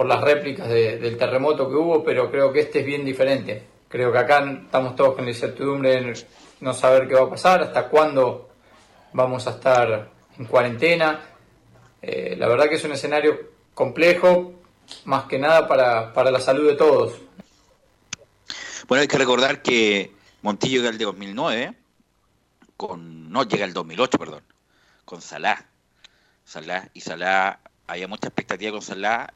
por las réplicas del terremoto que hubo, pero creo que este es bien diferente. Creo que acá estamos todos con la incertidumbre de no saber qué va a pasar, hasta cuándo vamos a estar en cuarentena. Eh, la verdad que es un escenario complejo, más que nada para, para la salud de todos. Bueno, hay que recordar que Montillo llega el de 2009, con, no llega el 2008, perdón, con Salah. Salah y Salah, había mucha expectativa con Salah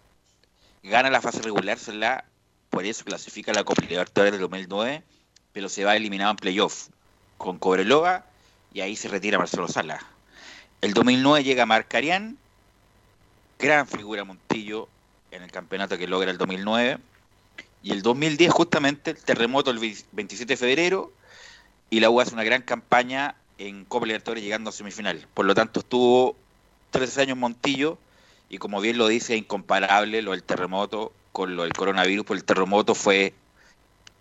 gana la fase regular, la, por eso clasifica la Copa Libertadores del 2009, pero se va eliminado en playoff con Cobreloa y ahí se retira Marcelo Sala. El 2009 llega Marcarián, gran figura Montillo en el campeonato que logra el 2009. Y el 2010 justamente el terremoto el 27 de febrero y la U hace una gran campaña en Copa Libertadores llegando a semifinal. Por lo tanto estuvo tres años Montillo y como bien lo dice, es incomparable lo del terremoto con lo del coronavirus, porque el terremoto fue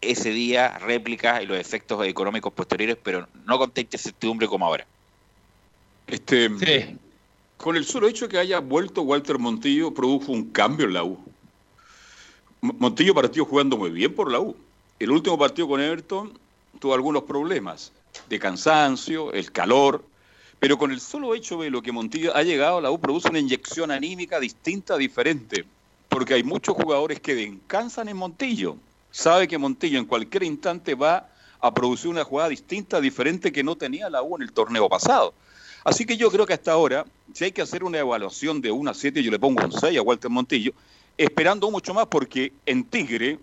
ese día réplica y los efectos económicos posteriores, pero no con tanta incertidumbre como ahora. Este, Con el solo hecho de que haya vuelto Walter Montillo, produjo un cambio en la U. Montillo partió jugando muy bien por la U. El último partido con Everton tuvo algunos problemas de cansancio, el calor, pero con el solo hecho de lo que Montillo ha llegado, la U produce una inyección anímica distinta, diferente, porque hay muchos jugadores que descansan en Montillo. Sabe que Montillo en cualquier instante va a producir una jugada distinta, diferente que no tenía la U en el torneo pasado. Así que yo creo que hasta ahora, si hay que hacer una evaluación de 1 a 7, yo le pongo un 6 a Walter Montillo, esperando mucho más porque en Tigre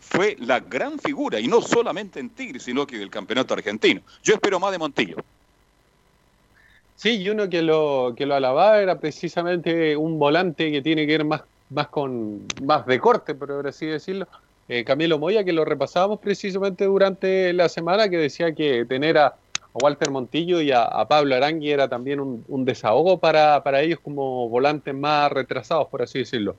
fue la gran figura, y no solamente en Tigre, sino que del campeonato argentino. Yo espero más de Montillo. Sí, y uno que lo, que lo alababa era precisamente un volante que tiene que ver más, más con más de corte, por así decirlo. Eh, Camilo Moya, que lo repasábamos precisamente durante la semana, que decía que tener a, Walter Montillo y a, Pablo Arangui era también un, desahogo para, para, ellos como volantes más retrasados, por así decirlo.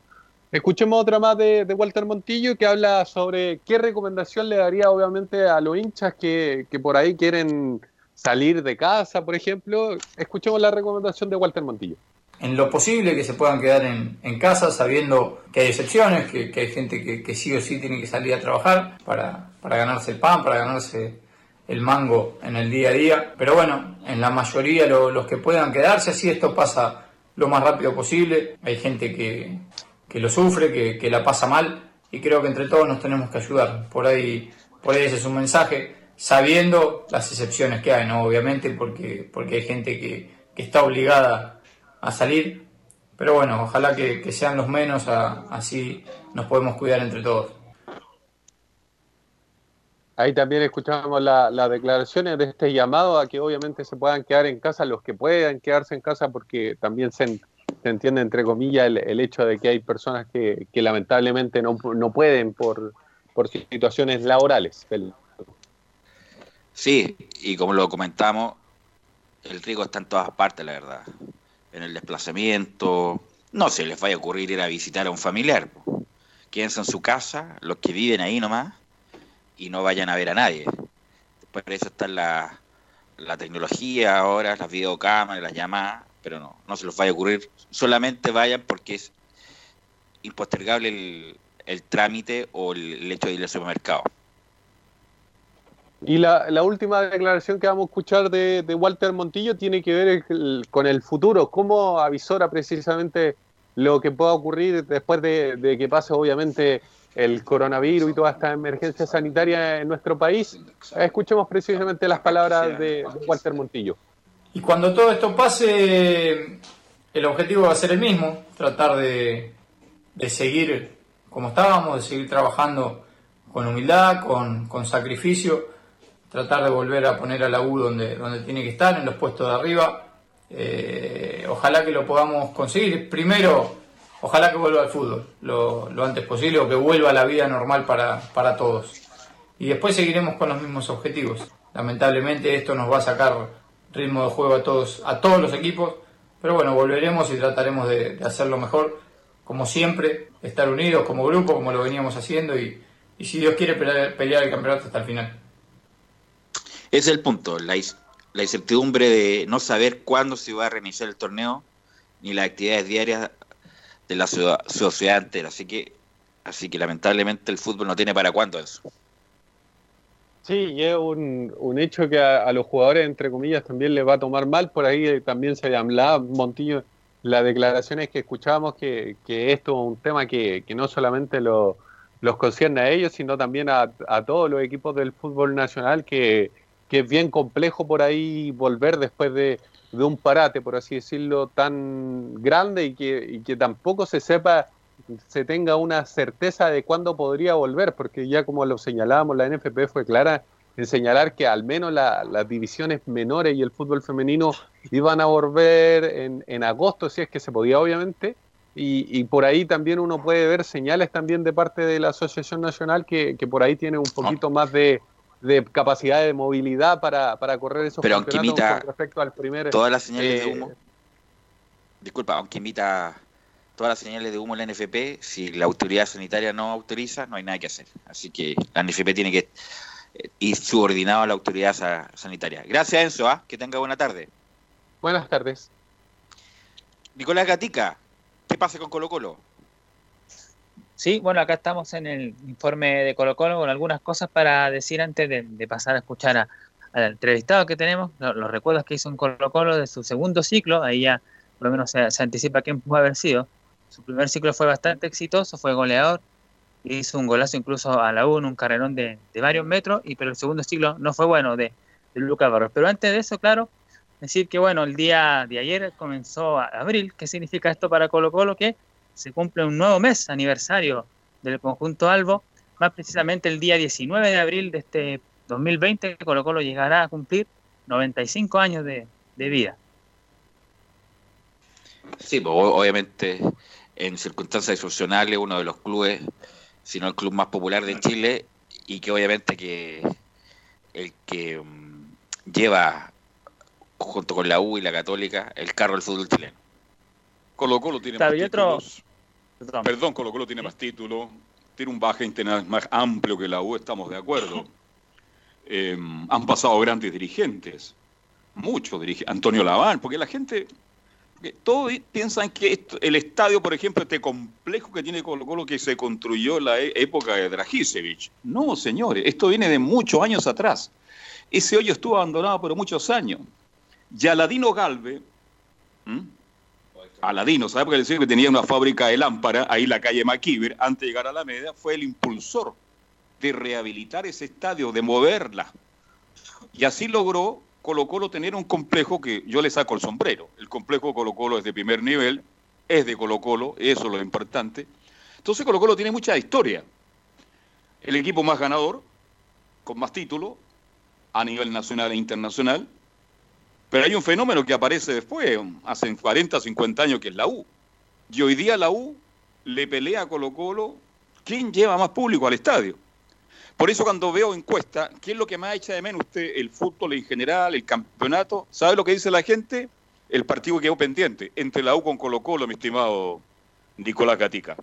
Escuchemos otra más de, Walter Montillo que habla sobre qué recomendación le daría obviamente a los hinchas que, que por ahí quieren salir de casa, por ejemplo, escuchemos la recomendación de Walter Montillo. En lo posible que se puedan quedar en, casa, sabiendo que hay excepciones, que, hay gente que, sí o sí tiene que salir a trabajar para, para ganarse el pan, para ganarse el mango en el día a día. Pero bueno, en la mayoría los que puedan quedarse, así esto pasa lo más rápido posible. Hay gente que, que lo sufre, que, que la pasa mal y creo que entre todos nos tenemos que ayudar. Por ahí, por ahí ese es un mensaje sabiendo las excepciones que hay, ¿no? Obviamente, porque, porque hay gente que, que está obligada a salir, pero bueno, ojalá que, sean los menos, así nos podemos cuidar entre todos. Ahí también escuchamos las declaraciones de este llamado a que obviamente se puedan quedar en casa los que puedan quedarse en casa porque también se, entiende entre comillas el, hecho de que hay personas que, que lamentablemente no, no pueden por, por situaciones laborales. Sí, y como lo comentamos, el riesgo está en todas partes, la verdad. En el desplazamiento, no se les vaya a ocurrir ir a visitar a un familiar. Quédense en su casa, los que viven ahí nomás, y no vayan a ver a nadie. Por eso está la, la tecnología ahora, las videocámaras, las llamadas, pero no, no se les vaya a ocurrir. Solamente vayan porque es impostergable el, el trámite o el, hecho de ir al supermercado. Y la, la, última declaración que vamos a escuchar de, de Walter Montillo tiene que ver con el futuro. ¿Cómo avisora precisamente lo que pueda ocurrir después de, de, que pase, obviamente, el coronavirus y toda esta emergencia sanitaria en nuestro país? Escuchemos precisamente las palabras de Walter Montillo. Y cuando todo esto pase, el objetivo va a ser el mismo, tratar de, de seguir como estábamos, de seguir trabajando con humildad, con, con sacrificio, tratar de volver a poner a la U donde, donde tiene que estar, en los puestos de arriba. Eh, ojalá que lo podamos conseguir. Primero, ojalá que vuelva al fútbol lo, lo antes posible o que vuelva a la vida normal para, para todos. Y después seguiremos con los mismos objetivos. Lamentablemente esto nos va a sacar ritmo de juego a todos, a todos los equipos, pero bueno, volveremos y trataremos de, hacerlo mejor como siempre, estar unidos como grupo, como lo veníamos haciendo, y, y si Dios quiere pelear, el campeonato hasta el final. Es el punto, la, la incertidumbre de no saber cuándo se va a reiniciar el torneo, ni las actividades diarias de la sociedad entera. Así que, así que lamentablemente el fútbol no tiene para cuándo eso. Sí, y es un, un hecho que a, los jugadores, entre comillas, también les va a tomar mal. Por ahí también se hablaba, Montillo las declaraciones que escuchábamos que, que esto es un tema que, que no solamente lo, los concierne a ellos, sino también a, a todos los equipos del fútbol nacional, que, que, es bien complejo por ahí volver después de, de, un parate, por así decirlo, tan grande y que, y que tampoco se sepa, se tenga una certeza de cuándo podría volver, porque ya como lo señalábamos, la NFP fue clara en señalar que al menos la, las divisiones menores y el fútbol femenino iban a volver en, en agosto, si es que se podía, obviamente. Y, y, por ahí también uno puede ver señales también de parte de la Asociación Nacional que, que por ahí tiene un poquito más de, de capacidad de movilidad para, para correr esos Pero aunque imita con respecto al primer... Todas las señales eh, de humo. Disculpa, aunque imita todas las señales de humo en la NFP, si la autoridad sanitaria no autoriza, no hay nada que hacer. Así que la NFP tiene que y subordinado a la autoridad sanitaria. Gracias, Enzo. ¿eh? Que tenga buena tarde. Buenas tardes. Nicolás Gatica, ¿qué pasa con Colo Colo? Sí, bueno, acá estamos en el informe de Colo Colo con algunas cosas para decir antes de, de pasar a escuchar a, al entrevistado que tenemos, los, los, recuerdos que hizo en Colo Colo de su segundo ciclo, ahí ya por lo menos se, se anticipa quién puede haber sido. Su primer ciclo fue bastante exitoso, fue goleador, hizo un golazo incluso a la U en un carrerón de, de, varios metros, y pero el segundo ciclo no fue bueno de, de Lucas Barros. Pero antes de eso, claro, decir que bueno, el día de ayer comenzó abril, ¿qué significa esto para Colo Colo? Que se cumple un nuevo mes, aniversario del conjunto Albo, más precisamente el día 19 de abril de este 2020, Colo Colo llegará a cumplir 95 años de, de vida. Sí, pues obviamente en circunstancias excepcionales uno de los clubes sino el club más popular de Chile y que obviamente que el que um, lleva junto con la U y la Católica el carro del fútbol chileno. Colo Colo tiene más títulos. Perdón, Colo Colo tiene más títulos, tiene un baje internacional más amplio que la U, estamos de acuerdo. Eh, han pasado grandes dirigentes, muchos dirigentes, Antonio Laval, porque la gente todos piensan que esto, el estadio, por ejemplo, este complejo que tiene Colo Colo que se construyó en la época de Dragisevich. No, señores, esto viene de muchos años atrás. Ese hoyo estuvo abandonado por muchos años. Y Aladino Galve, ¿m? Aladino, ¿sabe? Porque decía que tenía una fábrica de lámpara ahí en la calle Maquiver, antes de llegar a la media, fue el impulsor de rehabilitar ese estadio, de moverla. Y así logró Colo Colo tener un complejo que yo le saco el sombrero. El complejo Colo Colo es de primer nivel, es de Colo Colo, eso es lo importante. Entonces Colo Colo tiene mucha historia. El equipo más ganador, con más títulos, a nivel nacional e internacional. Pero hay un fenómeno que aparece después, hace 40, 50 años, que es la U. Y hoy día la U le pelea a Colo Colo quién lleva más público al estadio. Por eso cuando veo encuesta, ¿qué es lo que más echa de menos usted? El fútbol en general, el campeonato. ¿Sabe lo que dice la gente? El partido quedó pendiente entre la U con Colo Colo, mi estimado Nicolás Gatica.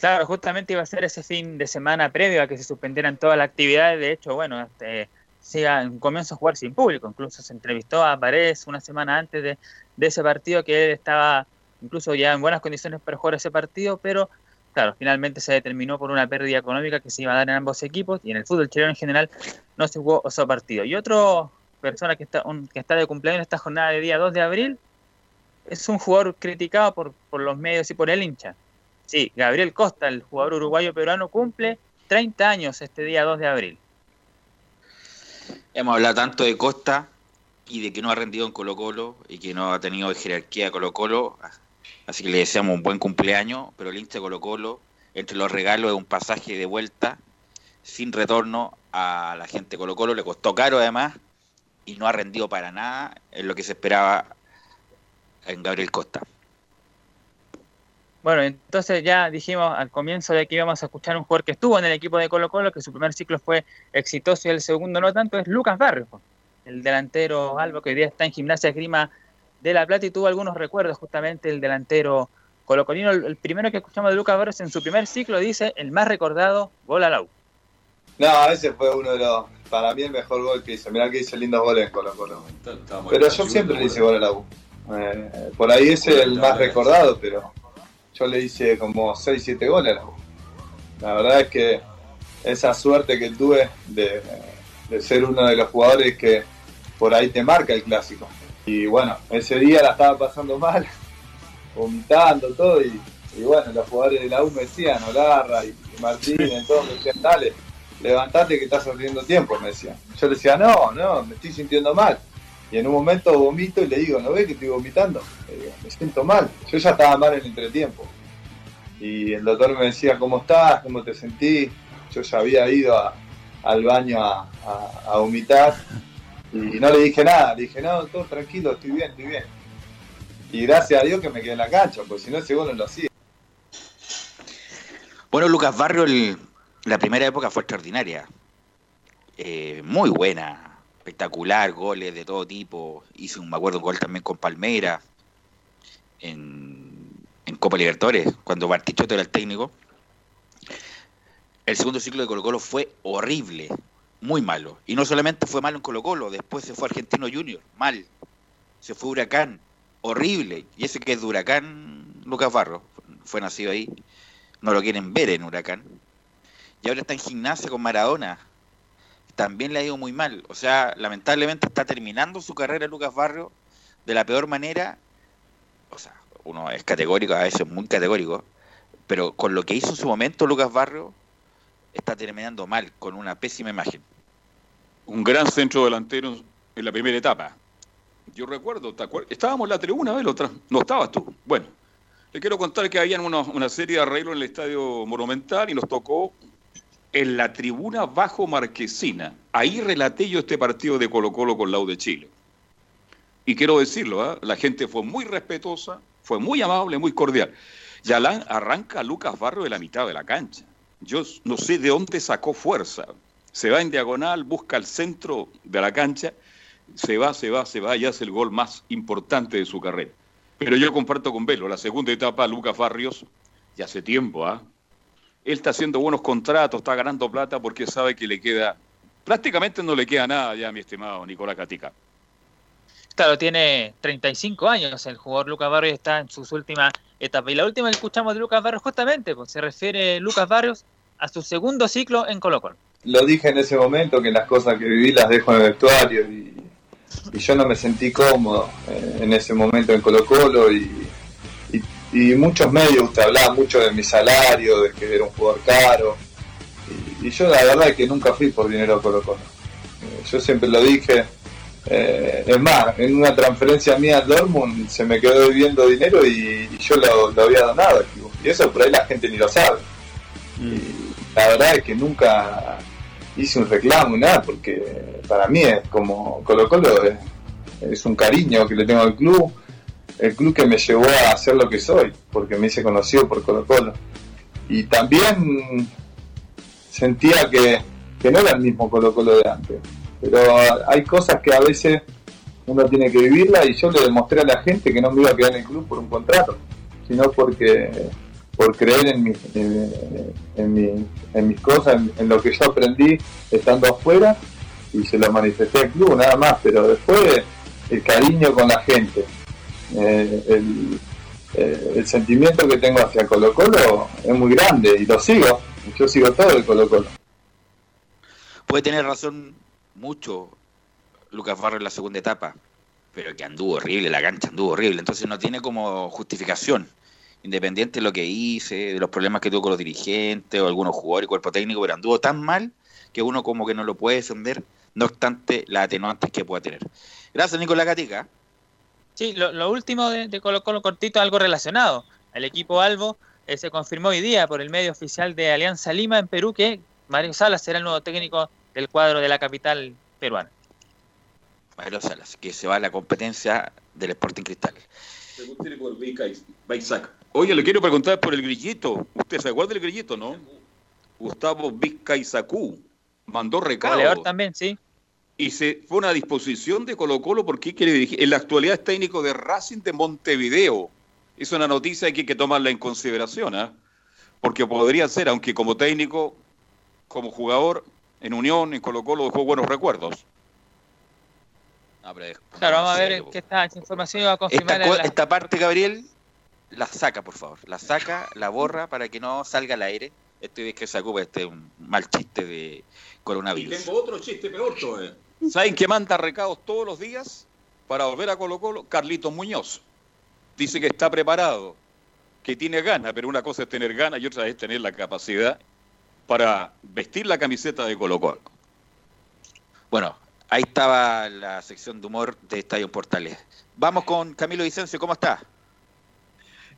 Claro, justamente iba a ser ese fin de semana previo a que se suspendieran todas las actividades. De hecho, bueno, este, en comienzo a jugar sin público. Incluso se entrevistó a Paredes una semana antes de, ese partido que él estaba incluso ya en buenas condiciones para jugar ese partido, pero claro, finalmente se determinó por una pérdida económica que se iba a dar en ambos equipos y en el fútbol chileno en general no se jugó ese partido. Y otra persona que está, que está de cumpleaños esta jornada de día 2 de abril es un jugador criticado por, por los medios y por el hincha. Sí, Gabriel Costa, el jugador uruguayo peruano, cumple 30 años este día 2 de abril. Hemos hablado tanto de Costa y de que no ha rendido en Colo Colo y que no ha tenido jerarquía Colo Colo. Así que le deseamos un buen cumpleaños, pero el hincha Colo Colo, entre los regalos, es un pasaje de vuelta sin retorno a la gente Colo Colo. Le costó caro además y no ha rendido para nada en lo que se esperaba en Gabriel Costa. Bueno, entonces ya dijimos al comienzo de que íbamos a escuchar un jugador que estuvo en el equipo de Colo Colo, que su primer ciclo fue exitoso y el segundo no tanto, es Lucas Barrios, el delantero Albo que hoy día está en Gimnasia Grima de La Plata y tuvo algunos recuerdos justamente el delantero colocolino. El primero que escuchamos de Lucas Barrios en su primer ciclo dice el más recordado gol a la U. No, ese fue uno de los, para mí el mejor gol que hizo. Mirá que hizo lindos goles en Colo Colo. Pero yo siempre le hice gol a la U. Eh, por ahí ese es el más recordado, pero yo le hice como 6, 7 goles la verdad es que esa suerte que tuve de, de ser uno de los jugadores que por ahí te marca el clásico. Y bueno, ese día la estaba pasando mal, vomitando todo, y, bueno, los jugadores de la U me decían, Olarra y Martínez, todos me decían, dale, levantate que estás perdiendo tiempo, me decían. Yo le decía, no, no, me estoy sintiendo mal. Y en un momento vomito y le digo, ¿no ves que estoy vomitando? me siento mal. Yo ya estaba mal en el entretiempo. Y el doctor me decía, ¿cómo estás? ¿Cómo te sentís? Yo ya había ido al baño a, vomitar y no le dije nada, le dije, no, todo tranquilo, estoy bien, estoy bien. Y gracias a Dios que me quedé en la cancha, porque si no, ese gol no lo hacía. Bueno, Lucas Barrio, la primera época fue extraordinaria. Eh, muy buena, espectacular, goles de todo tipo. Hizo, un, me acuerdo, un gol también con Palmera en, en Copa Libertadores, cuando Bartichotto era el técnico. El segundo ciclo de Colo Colo fue horrible, muy malo. Y no solamente fue malo en Colo Colo, después se fue Argentino Junior, mal. Se fue Huracán, horrible. Y ese que es de Huracán, Lucas Barro, fue nacido ahí. No lo quieren ver en Huracán. Y ahora está en gimnasia con Maradona. También le ha ido muy mal. O sea, lamentablemente está terminando su carrera Lucas Barrio de la peor manera. O sea, uno es categórico, a veces muy categórico. Pero con lo que hizo en su momento Lucas Barrio, está terminando mal, con una pésima imagen. Un gran centro delantero en la primera etapa. Yo recuerdo, estábamos en la tribuna, ¿ves? No estabas tú. Bueno, le quiero contar que había una, una serie de arreglos en el Estadio Monumental y nos tocó en la tribuna bajo Marquesina. Ahí relaté yo este partido de Colo Colo con Lau de Chile. Y quiero decirlo, ¿eh? la gente fue muy respetuosa, fue muy amable, muy cordial. Y arranca Lucas Barro de la mitad de la cancha yo no sé de dónde sacó fuerza. Se va en diagonal, busca el centro de la cancha, se va, se va, se va y hace el gol más importante de su carrera. Pero yo comparto con Velo, la segunda etapa, Lucas Barrios, ya hace tiempo, ¿ah? Él está haciendo buenos contratos, está ganando plata porque sabe que le queda, prácticamente no le queda nada ya, mi estimado Nicolás Catica. Claro, tiene 35 años el jugador Lucas Barrios, está en sus últimas etapa. Y la última que escuchamos de Lucas Barrios justamente, pues se refiere Lucas Barrios a su segundo ciclo en Colo Colo. Lo dije en ese momento que las cosas que viví las dejo en el vestuario y, yo no me sentí cómodo eh, en ese momento en Colo Colo y, y, muchos medios usted hablaba mucho de mi salario, de que era un jugador caro y, yo la verdad es que nunca fui por dinero a Colo Colo. Eh, yo siempre lo dije, eh, es más, en una transferencia mía al Dortmund se me quedó debiendo dinero y, yo lo, había donado. Y eso por ahí la gente ni lo sabe. Mm. Y la verdad es que nunca hice un reclamo, nada, porque para mí es como Colo Colo, es, un cariño que le tengo al club, el club que me llevó a ser lo que soy, porque me hice conocido por Colo Colo. Y también sentía que, que no era el mismo Colo Colo de antes. Pero hay cosas que a veces uno tiene que vivirla y yo le demostré a la gente que no me iba a quedar en el club por un contrato, sino porque por creer en, mis, en, en, mis cosas, en, lo que yo aprendí estando afuera y se lo manifesté al club, nada más, pero después el cariño con la gente, eh, el, eh, el sentimiento que tengo hacia Colo Colo es muy grande y lo sigo, yo sigo todo el Colo Colo. Puede tener razón mucho Lucas Barro en la segunda etapa, pero que anduvo horrible, la cancha anduvo horrible, entonces no tiene como justificación, independiente de lo que hice, de los problemas que tuvo con los dirigentes o algunos jugadores y cuerpo técnico, pero anduvo tan mal que uno como que no lo puede defender, no obstante las atenuantes que pueda tener. Gracias, Nicolás Gatica. Sí, lo, último de, Colo Colo cortito, algo relacionado. El equipo Albo eh, se confirmó hoy día por el medio oficial de Alianza Lima en Perú que Mario Salas será el nuevo técnico del cuadro de la capital peruana. Mario Salas, que se va a la competencia del Sporting Cristal. Oye, le quiero preguntar por el grillito. Usted se acuerda del grillito, ¿no? Gustavo Vizcaizacú mandó recado. también, sí. Y se fue una disposición de Colo Colo porque quiere dirigir. En la actualidad es técnico de Racing de Montevideo. Es una noticia que hay que tomarla en consideración, ¿ah? Porque podría ser, aunque como técnico, como jugador, en Unión, en Colo Colo dejó buenos recuerdos. claro, vamos a ver qué esta información va a confirmar. Esta, esta parte, Gabriel, la saca, por favor. La saca, la borra para que no salga al aire. Este es que se ocupa este un mal chiste de coronavirus. Y tengo otro chiste peor todavía. ¿Saben que manda recados todos los días para volver a Colo Colo? Carlitos Muñoz. Dice que está preparado, que tiene ganas, pero una cosa es tener ganas y otra es tener la capacidad para vestir la camiseta de Colo Colo. Bueno, ahí estaba la sección de humor de Estadio Portales. Vamos con Camilo Vicencio, ¿cómo está?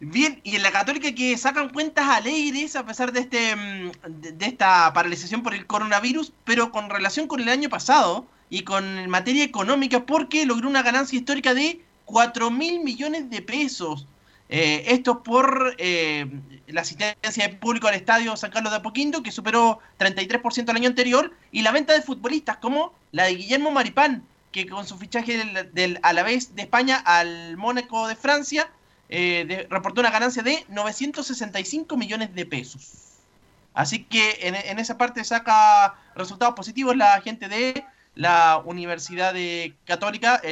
Bien, y en la Católica que sacan cuentas alegres a pesar de este mm, de esta paralización por el coronavirus, pero con relación con el año pasado y con materia económica, porque logró una ganancia histórica de 4 mil millones de pesos. Eh, esto por eh, la asistencia de público al estadio San Carlos de Apoquindo, que superó 33% el año anterior, y la venta de futbolistas como la de Guillermo Maripán, que con su fichaje del, del Alavés de España al Mónaco de Francia, eh, reportó una ganancia de 965 millones de pesos. Así que en, esa parte saca resultados positivos la gente de la Universidad de Católica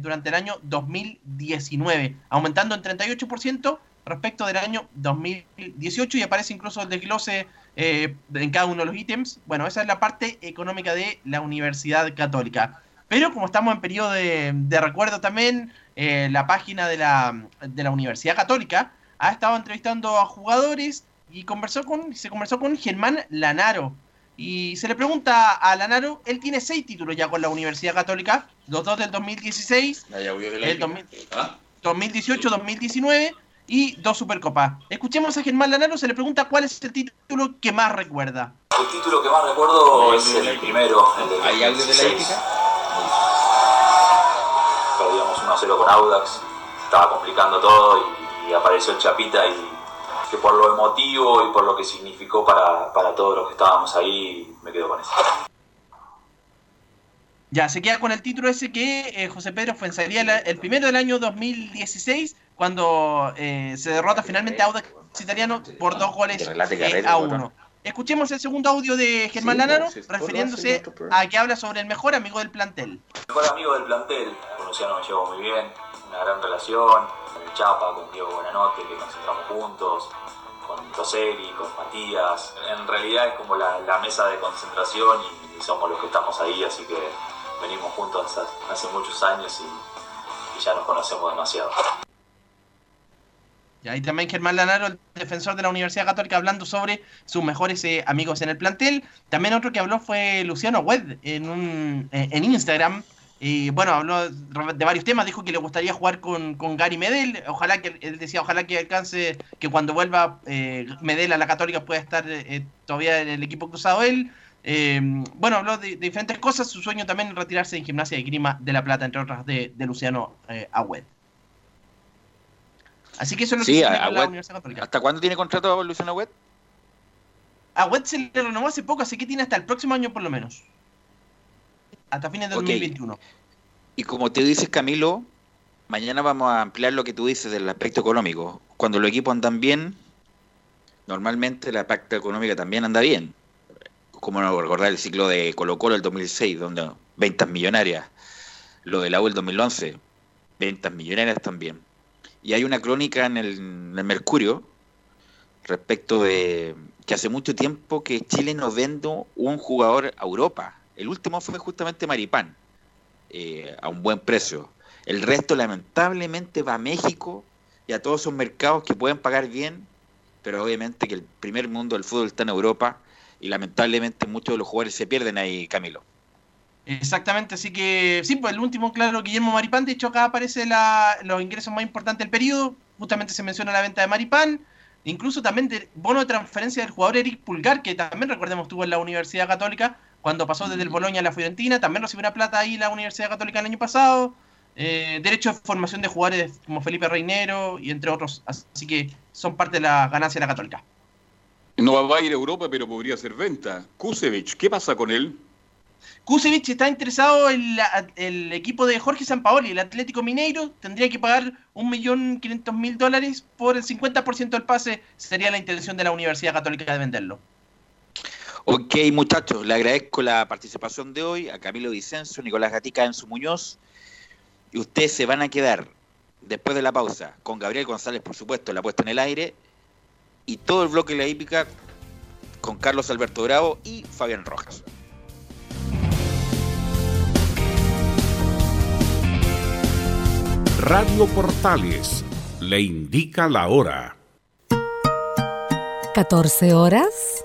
durante el año 2019, aumentando en 38% respecto del año 2018 y aparece incluso el desglose eh, en cada uno de los ítems. Bueno, esa es la parte económica de la Universidad Católica. Pero como estamos en periodo de, de recuerdo también, eh, la página de la, de la Universidad Católica, ha estado entrevistando a jugadores y conversó con, se conversó con Germán Lanaro. Y se le pregunta a Lanaro, él tiene seis títulos ya con la Universidad Católica, los dos del 2016, el 2018, 2019 ¿Ah? y dos Supercopas. Escuchemos a Germán Lanaro, se le pregunta cuál es el título que más recuerda. El título que más recuerdo es el primero, el ¿Hay audio de la épica? perdíamos 1-0 con Audax, estaba complicando todo y, apareció el Chapita y que por lo emotivo y por lo que significó para, todos los que estábamos ahí, me quedo con eso. Ya, se queda con el título ese que eh, José Pedro Fuenzaría el primero del año 2016, cuando eh, se derrota finalmente a Audax Italiano por dos goles eh, a uno. Escuchemos el segundo audio de Germán Lanaro, refiriéndose a que habla sobre el mejor amigo del plantel. mejor amigo del plantel, con Luciano me llevo muy bien, una gran relación, el Chapa, con Diego Buenanote, que nos encontramos juntos, con Toseli, con Matías. En realidad es como la, mesa de concentración y, somos los que estamos ahí, así que venimos juntos hace, muchos años y ya nos conocemos demasiado. Y ahí también Germán Lanaro, el defensor de la Universidad Católica, hablando sobre sus mejores eh, amigos en el plantel. También otro que habló fue Luciano Webb en, un, eh, en Instagram. Y bueno, habló de varios temas, dijo que le gustaría jugar con, Gary Medel, ojalá que, él decía, ojalá que alcance, que cuando vuelva eh, Medel a la Católica pueda estar todavía en el equipo cruzado él. bueno, habló de, diferentes cosas, su sueño también es retirarse en gimnasia de Grima de la Plata, entre otras, de, de Luciano Agüed. Así que eso es lo que la Universidad Católica. ¿Hasta cuándo tiene contrato Luciano Wet? a Wetzel le renovó hace poco, así que tiene hasta el próximo año por lo menos. Hasta fines de Ok. 2021. Y como te dices, Camilo, mañana vamos a ampliar lo que tú dices del aspecto económico. Cuando los equipos andan bien, normalmente la parte económica también anda bien. Como no recordar el ciclo de Colo Colo del 2006, donde ventas millonarias. Lo de la U del 2011, ventas millonarias también. Y hay una crónica en el, en el Mercurio respecto de que hace mucho tiempo que Chile no vende un jugador a Europa. El último fue justamente Maripán, eh, a un buen precio. El resto lamentablemente va a México y a todos esos mercados que pueden pagar bien, pero obviamente que el primer mundo del fútbol está en Europa y lamentablemente muchos de los jugadores se pierden ahí, Camilo. Exactamente, así que sí, pues el último, claro, Guillermo Maripán, de hecho acá aparece la, los ingresos más importantes del periodo, justamente se menciona la venta de Maripán, incluso también de bono de transferencia del jugador Eric Pulgar, que también recordemos estuvo en la Universidad Católica, cuando pasó desde el Boloña a la Fiorentina, también recibió una plata ahí la Universidad Católica el año pasado, eh, derecho de formación de jugadores como Felipe Reinero y entre otros, así que son parte de la ganancia de la Católica. No va a ir a Europa, pero podría ser venta. Kusevich, ¿qué pasa con él? Kusevich está interesado en la- el equipo de Jorge Sampaoli, el Atlético Mineiro, tendría que pagar 1.500.000 dólares por el 50% del pase, sería la intención de la Universidad Católica de venderlo. Ok, muchachos, le agradezco la participación de hoy a Camilo Vicencio, Nicolás Gatica, Enzo Muñoz. Y ustedes se van a quedar, después de la pausa, con Gabriel González, por supuesto, la puesta en el aire, y todo el bloque de la hípica con Carlos Alberto Bravo y Fabián Rojas. Radio Portales le indica la hora. 14 horas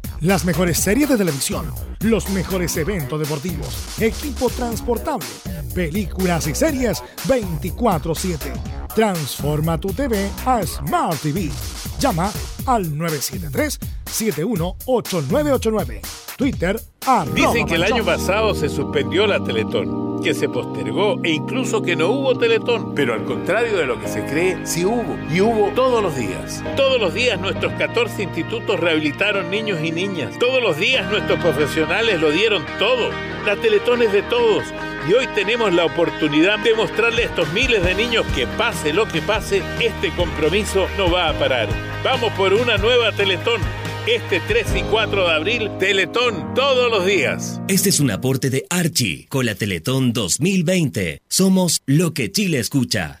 Las mejores series de televisión, los mejores eventos deportivos, equipo transportable, películas y series 24/7. Transforma tu TV a Smart TV. Llama al 973-718989. Twitter arroba Dicen que el año pasado se suspendió la Teletón, que se postergó e incluso que no hubo Teletón. Pero al contrario de lo que se cree, sí hubo. Y hubo todos los días. Todos los días nuestros 14 institutos rehabilitaron niños y niñas. Todos los días nuestros profesionales lo dieron todo. La Teletón es de todos. Y hoy tenemos la oportunidad de mostrarle a estos miles de niños que pase lo que pase, este compromiso no va a parar. Vamos por una nueva Teletón. Este 3 y 4 de abril, Teletón todos los días. Este es un aporte de Archie con la Teletón 2020. Somos lo que Chile escucha.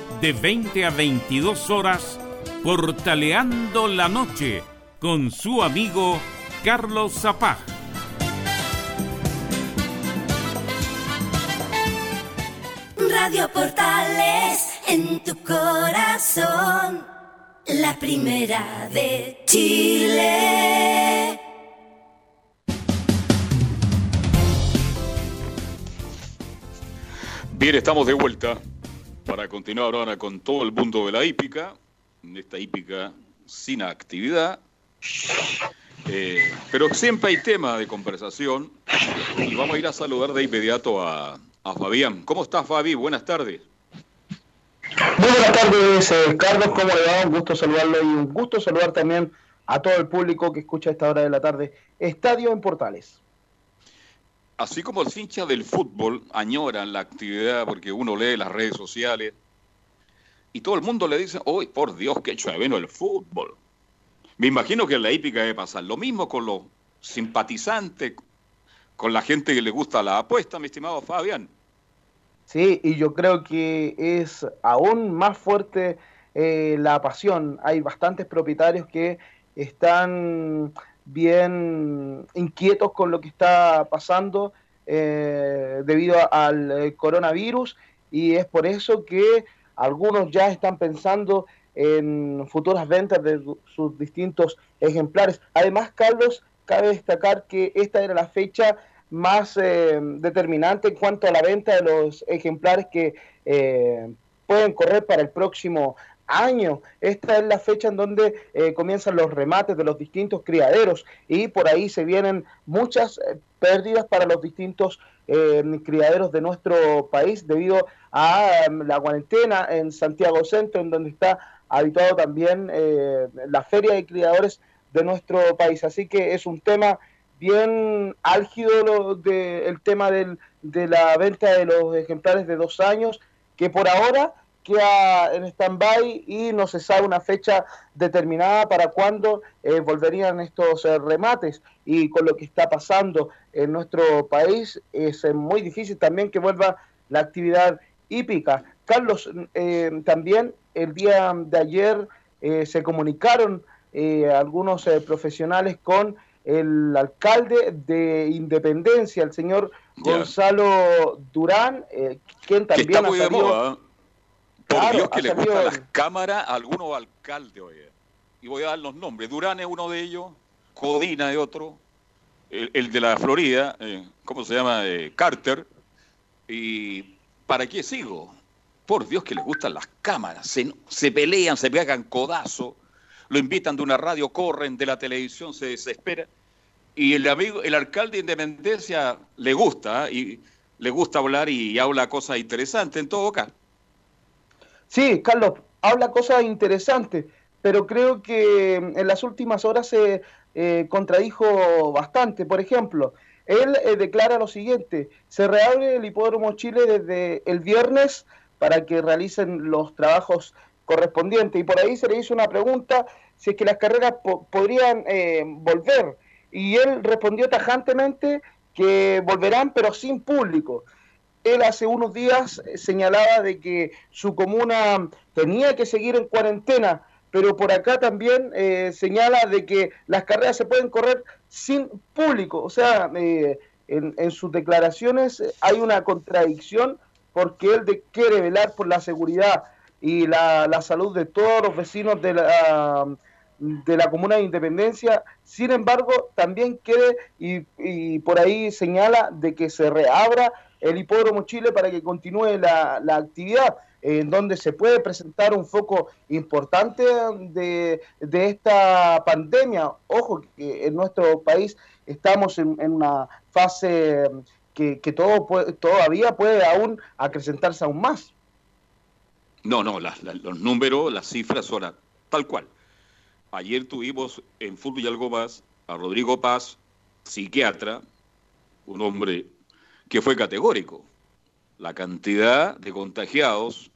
de 20 a 22 horas Portaleando la Noche con su amigo Carlos Zapag. Radio Portales en tu corazón, la primera de Chile. Bien, estamos de vuelta para continuar ahora con todo el mundo de la hípica, en esta hípica sin actividad. Eh, pero siempre hay tema de conversación y vamos a ir a saludar de inmediato a a Fabián. ¿Cómo estás, Fabi? Buenas tardes. Muy buenas tardes, eh, Carlos. ¿Cómo le va? Un gusto saludarlo y un gusto saludar también a todo el público que escucha a esta hora de la tarde. Estadio en Portales. Así como los hinchas del fútbol añoran la actividad porque uno lee las redes sociales y todo el mundo le dice, ¡Uy, por Dios, qué chévere el fútbol! Me imagino que en la hípica debe pasar lo mismo con los simpatizantes, con la gente que le gusta la apuesta, mi estimado Fabián. Sí, y yo creo que es aún más fuerte eh, la pasión. Hay bastantes propietarios que están bien inquietos con lo que está pasando eh, debido al eh, coronavirus y es por eso que algunos ya están pensando en futuras ventas de sus distintos ejemplares. Además, Carlos, cabe destacar que esta era la fecha más eh, determinante en cuanto a la venta de los ejemplares que eh, pueden correr para el próximo año. Esta es la fecha en donde eh, comienzan los remates de los distintos criaderos y por ahí se vienen muchas pérdidas para los distintos criaderos de nuestro país debido a la cuarentena en Santiago Centro, en donde está habituado también la feria de criadores de nuestro país. Así que es un tema bien álgido de, el tema del, de la venta de los ejemplares de dos años, que por ahora queda en stand-by y no se sabe una fecha determinada para cuándo eh, volverían estos eh, remates. Y con lo que está pasando en nuestro país, es eh, muy difícil también que vuelva la actividad hípica. Carlos, también el día de ayer se comunicaron algunos profesionales con el alcalde de Independencia, el señor Gonzalo Durán, eh, quien también que está muy ha salido, de moda. Por Dios que le gustan las cámaras a algunos alcaldes, oye. Y voy a dar los nombres. Durán es uno de ellos, Codina es otro, el, de la Florida, eh, ¿cómo se llama? Eh, Carter. ¿Y para qué sigo? Por Dios que les gustan las cámaras. Se, se pelean, se pegan codazo lo invitan de una radio, corren de la televisión, se desespera. Y el amigo, el alcalde de Independencia le gusta, ¿eh? y le gusta hablar y habla cosas interesantes en todo caso. Sí, Carlos, habla cosas interesantes, pero creo que en las últimas horas se eh, contradijo bastante. Por ejemplo, él eh, declara lo siguiente, se reabre el hipódromo Chile desde el viernes para que realicen los trabajos correspondiente. Y por ahí se le hizo una pregunta si es que las carreras podrían eh, volver. Y él respondió tajantemente que volverán, pero sin público. Él hace unos días señalaba de que su comuna tenía que seguir en cuarentena, pero por acá también eh, señala de que las carreras se pueden correr sin público. O sea, eh, en, en, sus declaraciones hay una contradicción porque él quiere velar por la seguridad y la, la salud de todos los vecinos de la, de la comuna de Independencia. Sin embargo, también quiere y, y, por ahí señala de que se reabra el hipódromo Chile para que continúe la, la actividad en donde se puede presentar un foco importante de, de, esta pandemia. Ojo que en nuestro país estamos en, una fase que, que todo puede, todavía puede aún acrecentarse aún más. No, no, los números, las cifras son tal cual. Ayer tuvimos en Fútbol y algo más a Rodrigo Paz, psiquiatra, un hombre que fue categórico. La cantidad de contagiados,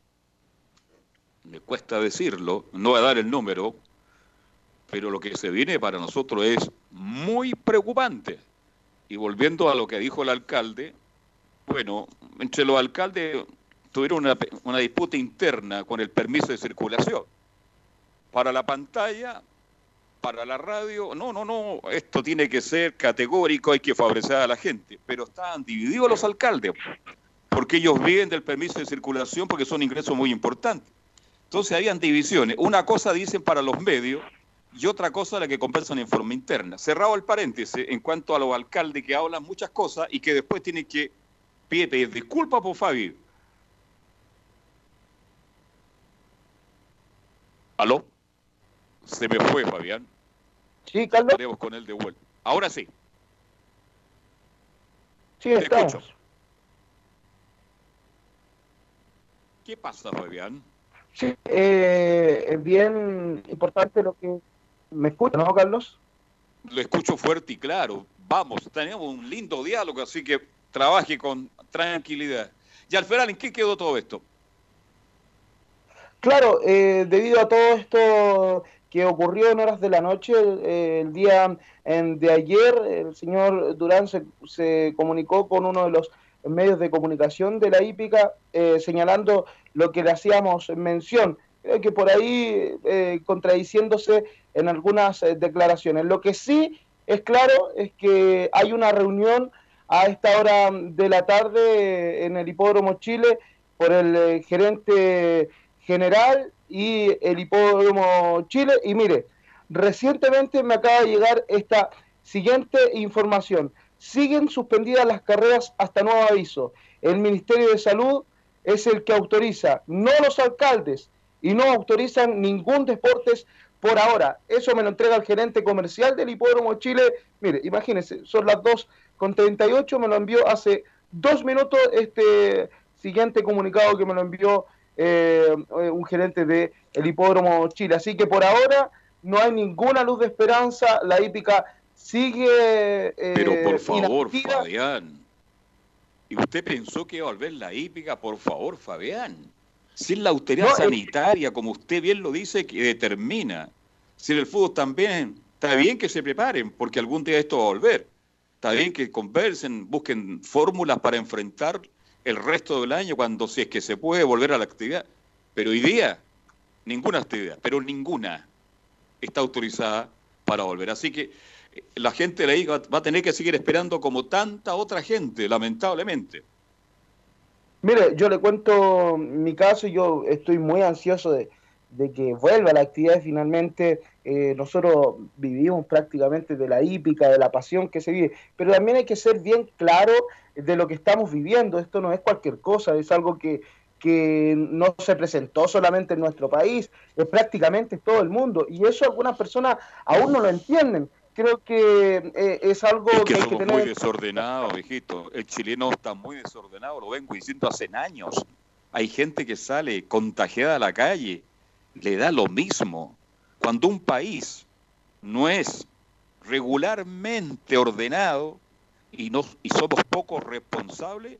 me cuesta decirlo, no voy a dar el número, pero lo que se viene para nosotros es muy preocupante. Y volviendo a lo que dijo el alcalde, bueno, entre los alcaldes tuvieron una, una disputa interna con el permiso de circulación. Para la pantalla, para la radio, no, no, no, esto tiene que ser categórico, hay que favorecer a la gente. Pero estaban divididos los alcaldes, porque ellos viven del permiso de circulación porque son ingresos muy importantes. Entonces habían divisiones. Una cosa dicen para los medios y otra cosa la que compensan en forma interna. Cerrado el paréntesis en cuanto a los alcaldes que hablan muchas cosas y que después tienen que pedir disculpas por Fabio ¿Aló? Se me fue, Fabián. Sí, Carlos. Estaremos con él de vuelta. Ahora sí. Sí, estamos. ¿Qué pasa, Fabián? Sí, eh, es bien importante lo que me escucha, ¿no, Carlos? Lo escucho fuerte y claro. Vamos, tenemos un lindo diálogo, así que trabaje con tranquilidad. Y Alferal, ¿en qué quedó todo esto? Claro, eh, debido a todo esto que ocurrió en horas de la noche, eh, el día de ayer, el señor Durán se, se, comunicó con uno de los medios de comunicación de la hípica, eh, señalando lo que le hacíamos mención, creo que por ahí contradiciéndose en algunas declaraciones. Lo que sí es claro es que hay una reunión a esta hora de la tarde en el Hipódromo Chile por el gerente general y el hipódromo Chile. Y mire, recientemente me acaba de llegar esta siguiente información. Siguen suspendidas las carreras hasta nuevo aviso. El Ministerio de Salud es el que autoriza, no los alcaldes, y no autorizan ningún deportes por ahora. Eso me lo entrega el gerente comercial del Hipódromo Chile. Mire, imagínense, son las 2 con 38, me lo envió hace dos minutos este siguiente comunicado que me lo envió eh, un gerente de el hipódromo Chile. Así que por ahora no hay ninguna luz de esperanza, la hípica sigue... Eh, Pero por favor, Fabián, ¿y usted pensó que iba a volver la hípica? Por favor, Fabián. Si es la autoridad sanitaria, como usted bien lo dice, que determina. Si en el fútbol también, está bien que se preparen, porque algún día esto va a volver. Está bien que conversen, busquen fórmulas para enfrentar el resto del año cuando si es que se puede volver a la actividad. Pero hoy día, ninguna actividad, pero ninguna está autorizada para volver. Así que eh, la gente de la IGA va a tener que seguir esperando como tanta otra gente, lamentablemente. Mire, yo le cuento mi caso y yo estoy muy ansioso de, de que vuelva la actividad finalmente. Eh, nosotros vivimos prácticamente de la hípica, de la pasión que se vive, pero también hay que ser bien claro de lo que estamos viviendo. Esto no es cualquier cosa, es algo que, que no se presentó solamente en nuestro país, es prácticamente todo el mundo. Y eso algunas personas aún no lo entienden. Creo que eh, es algo que, hay que tener... muy desordenado, viejito. El chileno está muy desordenado, lo vengo diciendo hace años. Hay gente que sale contagiada a la calle, le da lo mismo. Cuando un país no es regularmente ordenado, y, y somos poco responsables,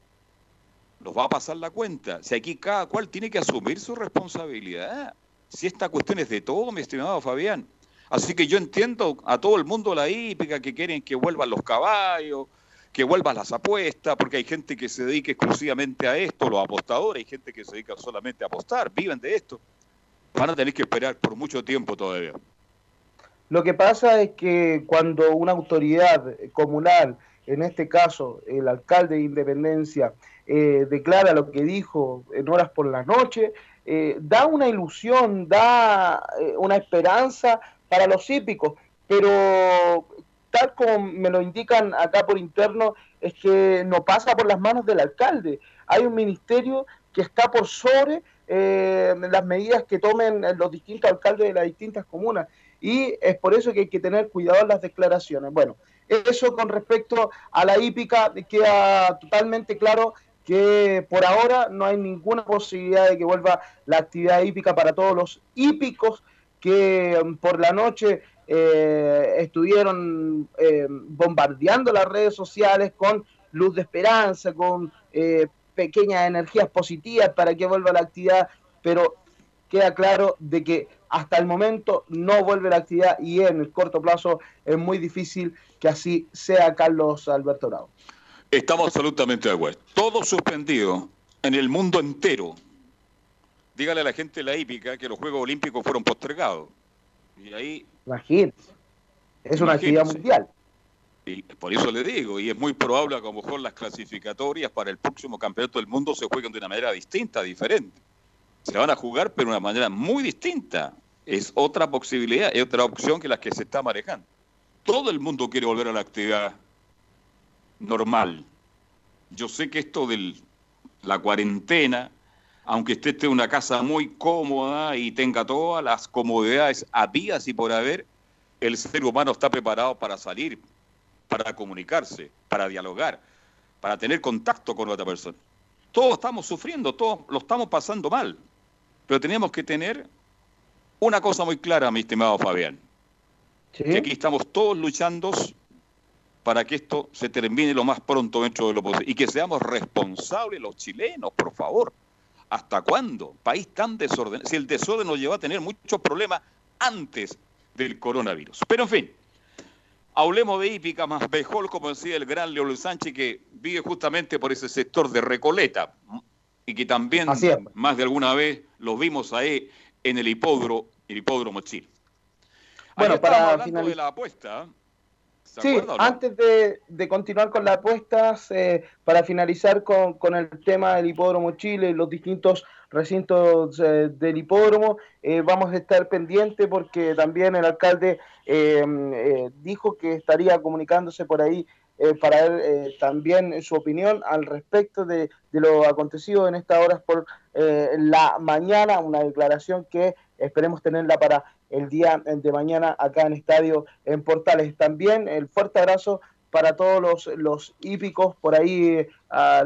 nos va a pasar la cuenta. Si aquí cada cual tiene que asumir su responsabilidad. Si esta cuestión es de todo, mi estimado Fabián. Así que yo entiendo a todo el mundo la hípica que quieren que vuelvan los caballos, que vuelvan las apuestas, porque hay gente que se dedica exclusivamente a esto, los apostadores, hay gente que se dedica solamente a apostar, viven de esto. Van a tener que esperar por mucho tiempo todavía. Lo que pasa es que cuando una autoridad comunal en este caso el alcalde de Independencia, eh, declara lo que dijo en horas por la noche, eh, da una ilusión, da eh, una esperanza para los hípicos, pero tal como me lo indican acá por interno, es que no pasa por las manos del alcalde. Hay un ministerio que está por sobre las medidas que tomen los distintos alcaldes de las distintas comunas. Y es por eso que hay que tener cuidado en las declaraciones. Bueno, eso con respecto a la hípica queda totalmente claro que por ahora no hay ninguna posibilidad de que vuelva la actividad hípica para todos los hípicos que um, por la noche eh, estuvieron eh, bombardeando las redes sociales con luz de esperanza, con eh, pequeñas energías positivas para que vuelva la actividad, pero queda claro de que hasta el momento no vuelve la actividad y en el corto plazo es muy difícil que así sea Carlos Alberto Bravo. Estamos absolutamente de acuerdo. Todo suspendido en el mundo entero. Dígale a la gente de la hípica que los Juegos Olímpicos fueron postergados. Y ahí. Imagínense. Es una actividad mundial. Y por eso le digo, y es muy probable que a lo mejor las clasificatorias para el próximo campeonato del mundo se jueguen de una manera distinta, diferente. Se van a jugar, pero de una manera muy distinta es otra posibilidad, es otra opción que la que se está manejando. Todo el mundo quiere volver a la actividad normal. Yo sé que esto de la cuarentena, aunque usted esté en una casa muy cómoda y tenga todas las comodidades habías y por haber, el ser humano está preparado para salir, para comunicarse, para dialogar, para tener contacto con otra persona. todos estamos sufriendo, todos lo estamos pasando mal. Pero tenemos que tener una cosa muy clara, mi estimado Fabián. Que aquí estamos todos luchando para que esto se termine lo más pronto dentro de lo posible. Y que seamos responsables los chilenos, por favor. ¿Hasta cuándo? País tan desordenado. Si el desorden nos lleva a tener muchos problemas antes del coronavirus. Pero en fin, hablemos de hípica más Bejol, como decía el gran León Sánchez, que vive justamente por ese sector de Recoleta y que también más de alguna vez lo vimos ahí en el hipódromo, el hipódromo Chile. Bueno, para finalizar de la apuesta. Sí, antes de, continuar con las apuestas, eh, para finalizar con, con, el tema del hipódromo Chile y los distintos recintos eh, del hipódromo, eh, vamos a estar pendientes porque también el alcalde dijo que estaría comunicándose por ahí para ver también su opinión al respecto de, de, lo acontecido en estas horas por la mañana, una declaración que esperemos tenerla para el día de mañana acá en Estadio en Portales. También el fuerte abrazo para todos los, los hípicos, por ahí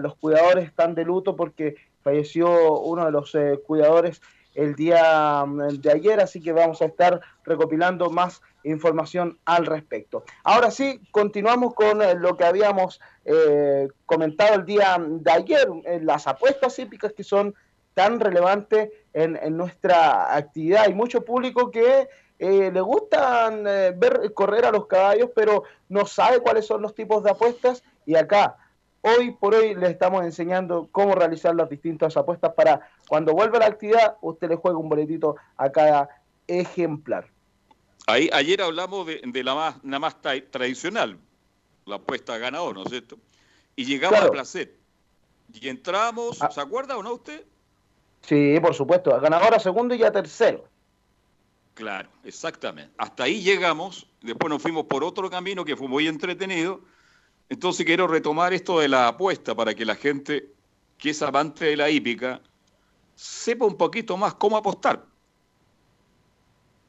los cuidadores están de luto porque falleció uno de los eh, cuidadores el día mm, de ayer, así que vamos a estar recopilando más información al respecto. Ahora sí, continuamos con eh, lo que habíamos eh, comentado el día de ayer, las apuestas hípicas que son tan relevantes en, nuestra actividad. Hay mucho público que eh, le gustan eh, ver correr a los caballos, pero no sabe cuáles son los tipos de apuestas. Y acá, hoy por hoy, le estamos enseñando cómo realizar las distintas apuestas para cuando vuelva la actividad, usted le juegue un boletito a cada ejemplar. Ahí, ayer hablamos de, la más, la más tradicional, la apuesta ganador, ¿no es cierto? Y llegamos a placer. Y entramos, ah. ¿se acuerda o no usted? Sí, por supuesto, a ganador segundo y a tercero. Claro, exactamente. Hasta ahí llegamos, después nos fuimos por otro camino que fue muy entretenido. Entonces quiero retomar esto de la apuesta para que la gente que es amante de la hípica sepa un poquito más cómo apostar.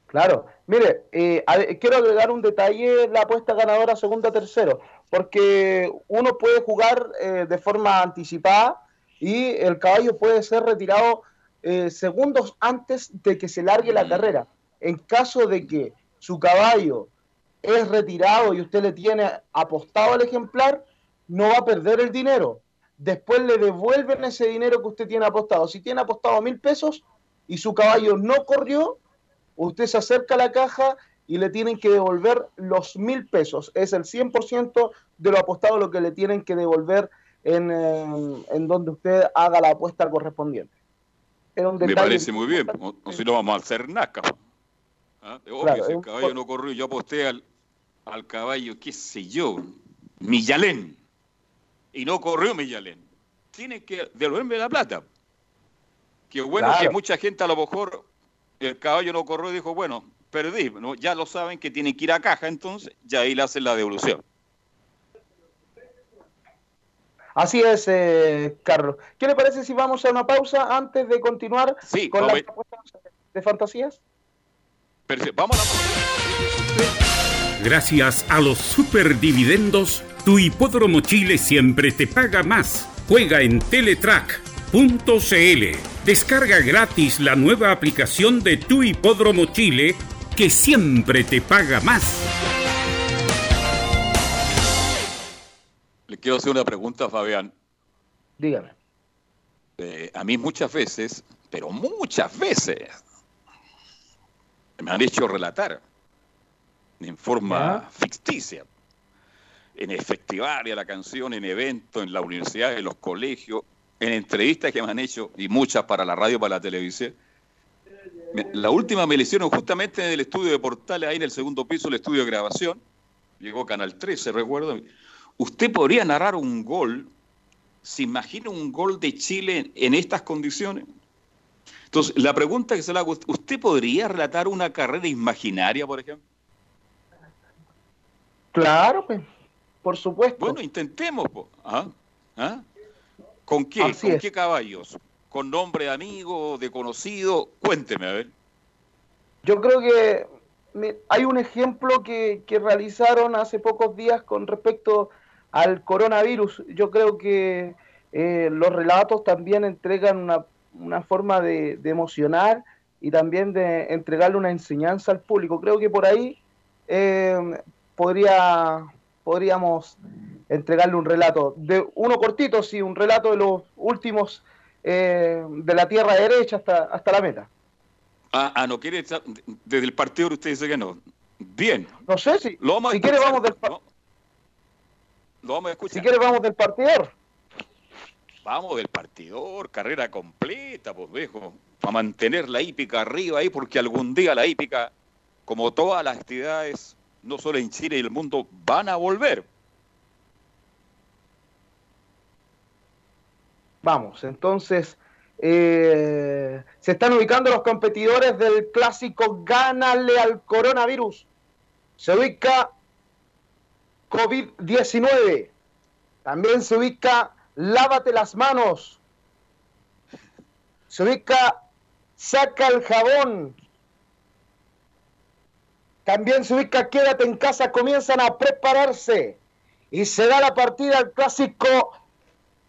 Claro, mire, eh, quiero agregar un detalle la apuesta ganadora segundo a tercero, porque uno puede jugar eh, de forma anticipada y el caballo puede ser retirado eh, segundos antes de que se largue la carrera. En caso de que su caballo es retirado y usted le tiene apostado al ejemplar, no va a perder el dinero. Después le devuelven ese dinero que usted tiene apostado. Si tiene apostado mil pesos y su caballo no corrió, usted se acerca a la caja y le tienen que devolver los mil pesos. Es el 100% de lo apostado lo que le tienen que devolver en, eh, en donde usted haga la apuesta correspondiente. Me parece muy bien, o, si no vamos a hacer naca. ¿Ah? Obvio, si el caballo no corrió, yo aposté al, al caballo, qué sé yo, Millalén, y no corrió Millalén. Tiene que devolverme la plata. Que bueno que mucha gente a lo mejor el caballo no corrió y dijo, bueno, perdí. Ya lo saben que tienen que ir a caja, entonces ya ahí le hacen la devolución. Así es, eh, Carlos. ¿Qué le parece si vamos a una pausa antes de continuar con las de fantasías? Vamos a la Gracias a los superdividendos, tu hipódromo Chile siempre te paga más. Juega en teletrack.cl. Descarga gratis la nueva aplicación de tu hipódromo Chile que siempre te paga más. Quiero hacer una pregunta, Fabián. Dígame. Eh, a mí muchas veces, pero muchas veces, me han hecho relatar en forma ficticia, en el festival, la canción, en eventos, en la universidad, en los colegios, en entrevistas que me han hecho, y muchas para la radio, para la televisión. La última me la hicieron justamente en el estudio de Portales, ahí en el segundo piso, el estudio de grabación. Llegó Canal 13, recuerdo. ¿Usted podría narrar un gol? ¿Se imagina un gol de Chile en estas condiciones? Entonces, la pregunta que se le hago, ¿usted podría relatar una carrera imaginaria, por ejemplo? Claro, pues, por supuesto. Bueno, intentemos. ¿Ah? ¿Ah? ¿Con qué? ¿Con qué caballos? ¿Con nombre de amigo, de conocido? Cuénteme, a ver. Yo creo que hay un ejemplo que, que realizaron hace pocos días con respecto al coronavirus. Yo creo que eh, los relatos también entregan una, una forma de, de, emocionar y también de entregarle una enseñanza al público. Creo que por ahí eh, podría, podríamos entregarle un relato, de uno cortito, sí, un relato de los últimos eh, de la tierra derecha hasta, hasta la meta. Ah, ah, no quiere desde el partido usted dice que no. Bien. No sé si. Lo vamos si quiere vamos del lo vamos a escuchar. Si quiere vamos del partidor. Vamos del partidor, carrera completa, pues viejo, para mantener la hípica arriba ahí, porque algún día la hípica, como todas las actividades, no solo en Chile y el mundo, van a volver. Vamos, entonces eh, se están ubicando los competidores del clásico Gánale al coronavirus. Se ubica COVID-19. También se ubica Lávate las manos. Se ubica Saca el jabón. También se ubica Quédate en casa. Comienzan a prepararse. Y se da la partida al clásico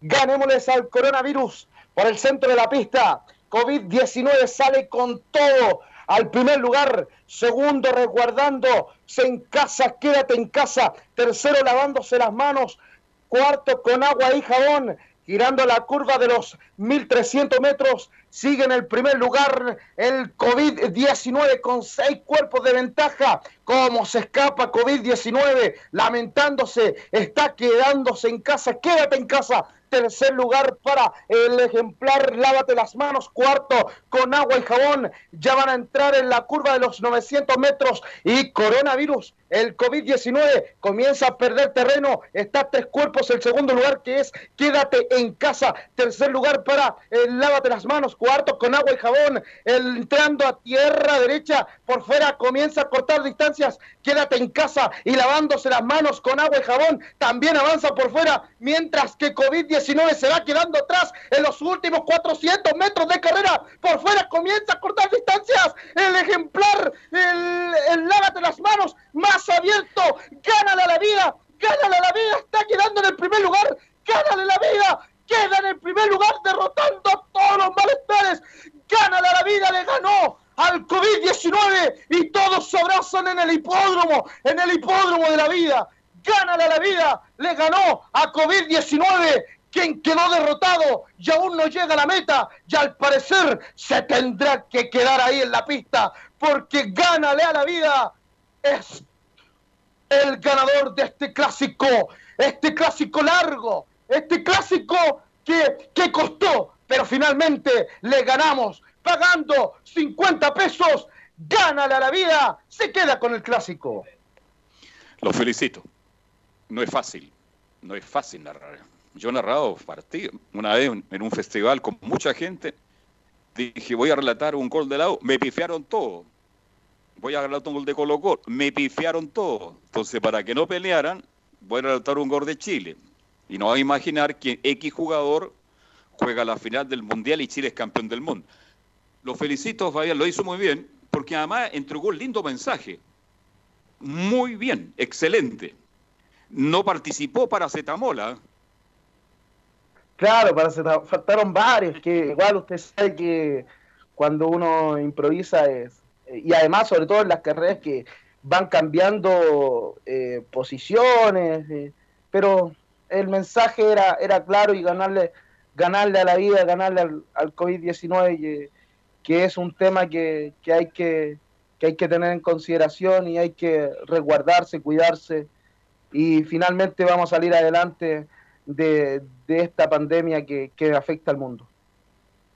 Ganémosles al coronavirus por el centro de la pista. COVID-19 sale con todo al primer lugar. Segundo, resguardando. Se en casa, quédate en casa. Tercero, lavándose las manos. Cuarto, con agua y jabón. Girando la curva de los 1300 metros. Sigue en el primer lugar el COVID-19 con seis cuerpos de ventaja. ¿Cómo se escapa COVID-19? Lamentándose, está quedándose en casa. Quédate en casa Tercer lugar para el ejemplar Lávate las manos. Cuarto con agua y jabón. Ya van a entrar en la curva de los 900 metros. Y coronavirus, el COVID-19 comienza a perder terreno. Está tres cuerpos. El segundo lugar que es Quédate en casa. Tercer lugar para el Lávate las manos. Cuarto con agua y jabón. entrando a tierra derecha. Por fuera comienza a cortar distancias. Quédate en casa y lavándose las manos con agua y jabón. También avanza por fuera. Mientras que COVID-19 se va quedando atrás en los últimos 400 metros de carrera. Por fuera comienza a cortar distancias. El ejemplar, el, lávate las manos, más abierto. Gánale la vida, gánale la vida. Está quedando en el primer lugar. Gánale la vida. Queda en el primer lugar derrotando a todos los malestares. Gánale la vida, le ganó al COVID-19 y todos se abrazan en el hipódromo, en el hipódromo de la vida. Gánale la vida, le ganó a COVID-19 quien quedó derrotado y aún no llega a la meta y al parecer se tendrá que quedar ahí en la pista porque gánale a la vida es el ganador de este clásico, este clásico largo, este clásico que, que costó, pero finalmente le ganamos pagando 50 pesos, gánale a la vida, se queda con el clásico. Lo felicito. No es fácil, no es fácil narrar yo he narrado partidos. Una vez en un festival con mucha gente, dije, voy a relatar un gol de lado, me pifiaron todo. Voy a relatar un gol de Colo Colo, me pifiaron todo. Entonces, para que no pelearan, voy a relatar un gol de Chile. Y no va a imaginar que X jugador juega la final del Mundial y Chile es campeón del mundo. Lo felicito, Fabián, lo hizo muy bien, porque además entregó un lindo mensaje. Muy bien, excelente. No participó para Zetamola, Claro, para faltaron varios, que igual usted sabe que cuando uno improvisa es, y además sobre todo en las carreras que van cambiando eh, posiciones, eh, pero el mensaje era, era claro y ganarle, ganarle a la vida, ganarle al, COVID-19, que, es un tema que, que, hay que, que hay que tener en consideración y hay que resguardarse, cuidarse y finalmente vamos a salir adelante de, esta pandemia que, afecta al mundo.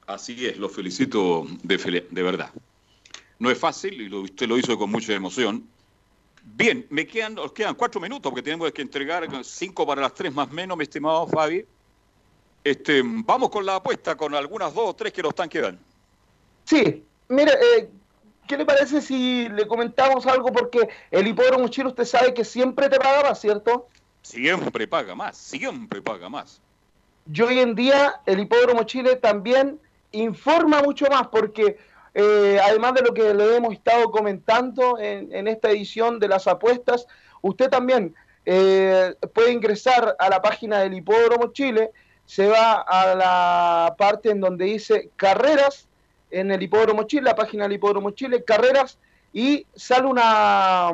Así es, lo felicito de, de verdad. No es fácil y usted lo hizo con mucha emoción. Bien, me quedan, nos quedan cuatro minutos porque tenemos que entregar cinco para las tres más menos, mi estimado Fabi. Este, vamos con la apuesta, con algunas dos o tres que nos están quedando. Sí, mire, eh, ¿qué le parece si le comentamos algo? Porque el hipódromo chino usted sabe que siempre te pagaba, ¿cierto? Siempre paga más, siempre paga más. Y hoy en día el Hipódromo Chile también informa mucho más porque eh, además de lo que le hemos estado comentando en, esta edición de las apuestas, usted también eh, puede ingresar a la página del Hipódromo Chile, se va a la parte en donde dice carreras en el Hipódromo Chile, la página del Hipódromo Chile, carreras, y sale una,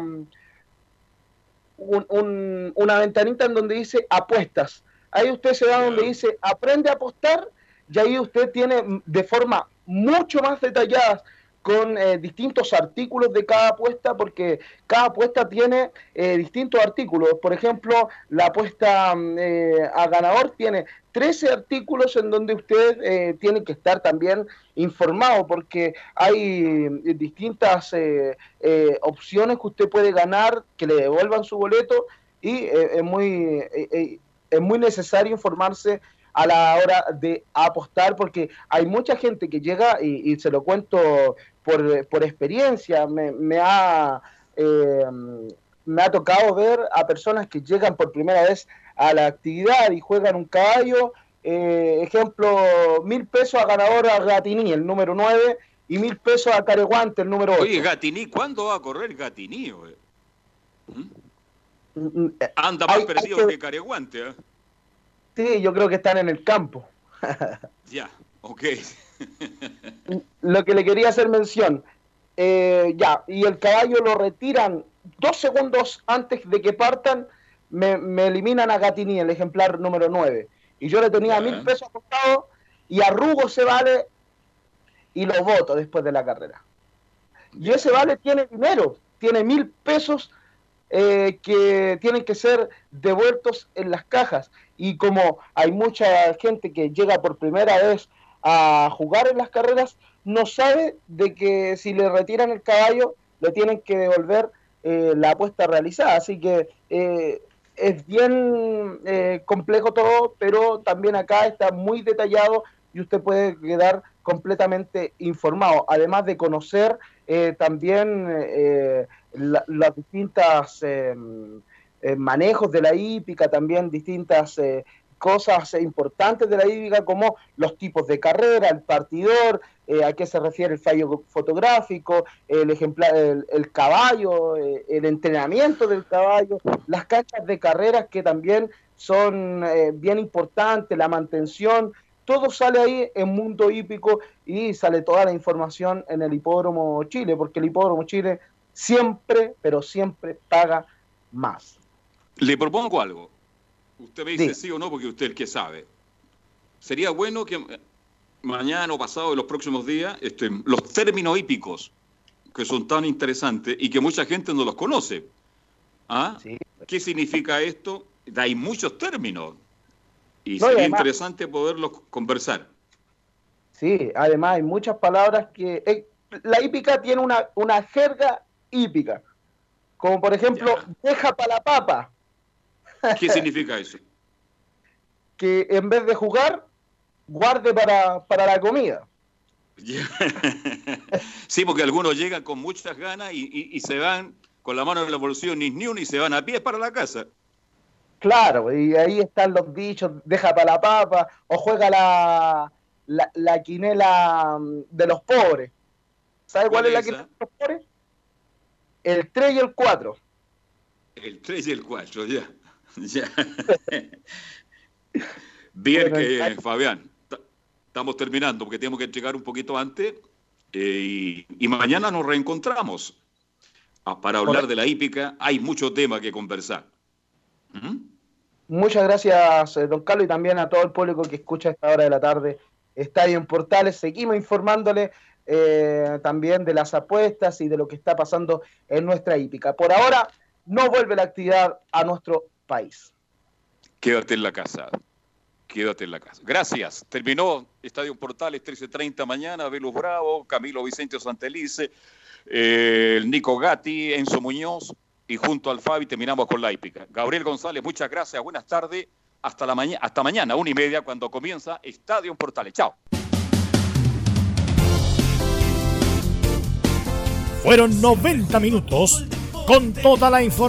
una ventanita en donde dice apuestas. Ahí usted se va donde dice aprende a apostar y ahí usted tiene de forma mucho más detallada con eh, distintos artículos de cada apuesta, porque cada apuesta tiene eh, distintos artículos. Por ejemplo, la apuesta mm, eh, a ganador tiene 13 artículos en donde usted tiene que estar también informado, porque hay distintas opciones que usted puede ganar, que le devuelvan su boleto, y es, muy, es muy necesario informarse a la hora de apostar, porque hay mucha gente que llega, y, se lo cuento por, por experiencia, me, me ha... Eh, me ha tocado ver a personas que llegan por primera vez a la actividad y juegan un caballo, eh, ejemplo, mil pesos a ganador a Gatini, el número 9, y mil pesos a Careguante, el número 8. Oye, Gatini, ¿cuándo va a correr Gatini? ¿Mm? Mm, mm, Anda más perdido que... Careguante. ¿eh? Sí, yo creo que están en el campo. ya, ok. lo que le quería hacer mención, eh, ya, y el caballo lo retiran dos segundos antes de que partan, me, eliminan a Gatini, el ejemplar número 9. Y yo le tenía mil pesos apostado y arrugo se vale y lo voto después de la carrera. Y ese vale tiene dinero, tiene mil pesos eh, que tienen que ser devueltos en las cajas. Y como hay mucha gente que llega por primera vez a jugar en las carreras, no sabe de que si le retiran el caballo, le tienen que devolver eh, la apuesta realizada. Así que eh, es bien complejo todo, pero también acá está muy detallado y usted puede quedar completamente informado, además de conocer también las distintas em, em, manejos de la hípica, también distintas eh, cosas importantes de la hípica como los tipos de carrera, el partidor, eh, a qué se refiere el fallo fotográfico, el ejemplar, el, caballo, eh, el entrenamiento del caballo, las canchas de carreras que también son bien importantes, la mantención, todo sale ahí en Mundo Hípico y sale toda la información en el Hipódromo Chile, porque el Hipódromo Chile siempre, pero siempre paga más. Le propongo algo. Usted me dice sí, o no, porque usted es el que sabe. Sería bueno que mañana o pasado, en los próximos días, este, los términos hípicos, que son tan interesantes y que mucha gente no los conoce. ¿Ah? ¿Qué significa esto? Hay muchos términos y sería interesante poderlos conversar. Sí, además hay muchas palabras que... Eh, la hípica tiene una, una jerga hípica. Como por ejemplo, deja para la papa. ¿Qué significa eso? que en vez de jugar, guarde para, la comida. sí, porque algunos llegan con muchas ganas y, se van con la mano en la bolsillo ni ni y se van a pie para la casa. Claro, y ahí están los dichos, deja para la papa, o juega la, la, quinela de los pobres. ¿Sabe cuál, es la quinela de los pobres? El 3 y el 4. El 3 y el 4, ya. Bien, eh, Fabián, estamos terminando porque tenemos que llegar un poquito antes eh, y, mañana nos reencontramos ah, para hablar de la hípica. Hay mucho tema que conversar. ¿Mm? Muchas gracias, eh, don Carlos, y también a todo el público que escucha a esta hora de la tarde Estadio en Portales. Seguimos informándole eh, también de las apuestas y de lo que está pasando en nuestra hípica. Por ahora, no vuelve la actividad a nuestro país. Quédate en la casa. Quédate en la casa. Gracias. Terminó Estadio Portales 13.30 mañana. Velus Bravo, Camilo Vicente Santelice, eh, Nico Gatti, Enzo Muñoz y junto al Fabi terminamos con la hípica. Gabriel González, muchas gracias. Buenas tardes. Hasta, la mañana, hasta mañana, una y media, cuando comienza Estadio Portales. Chao. Fueron 90 minutos con toda la información.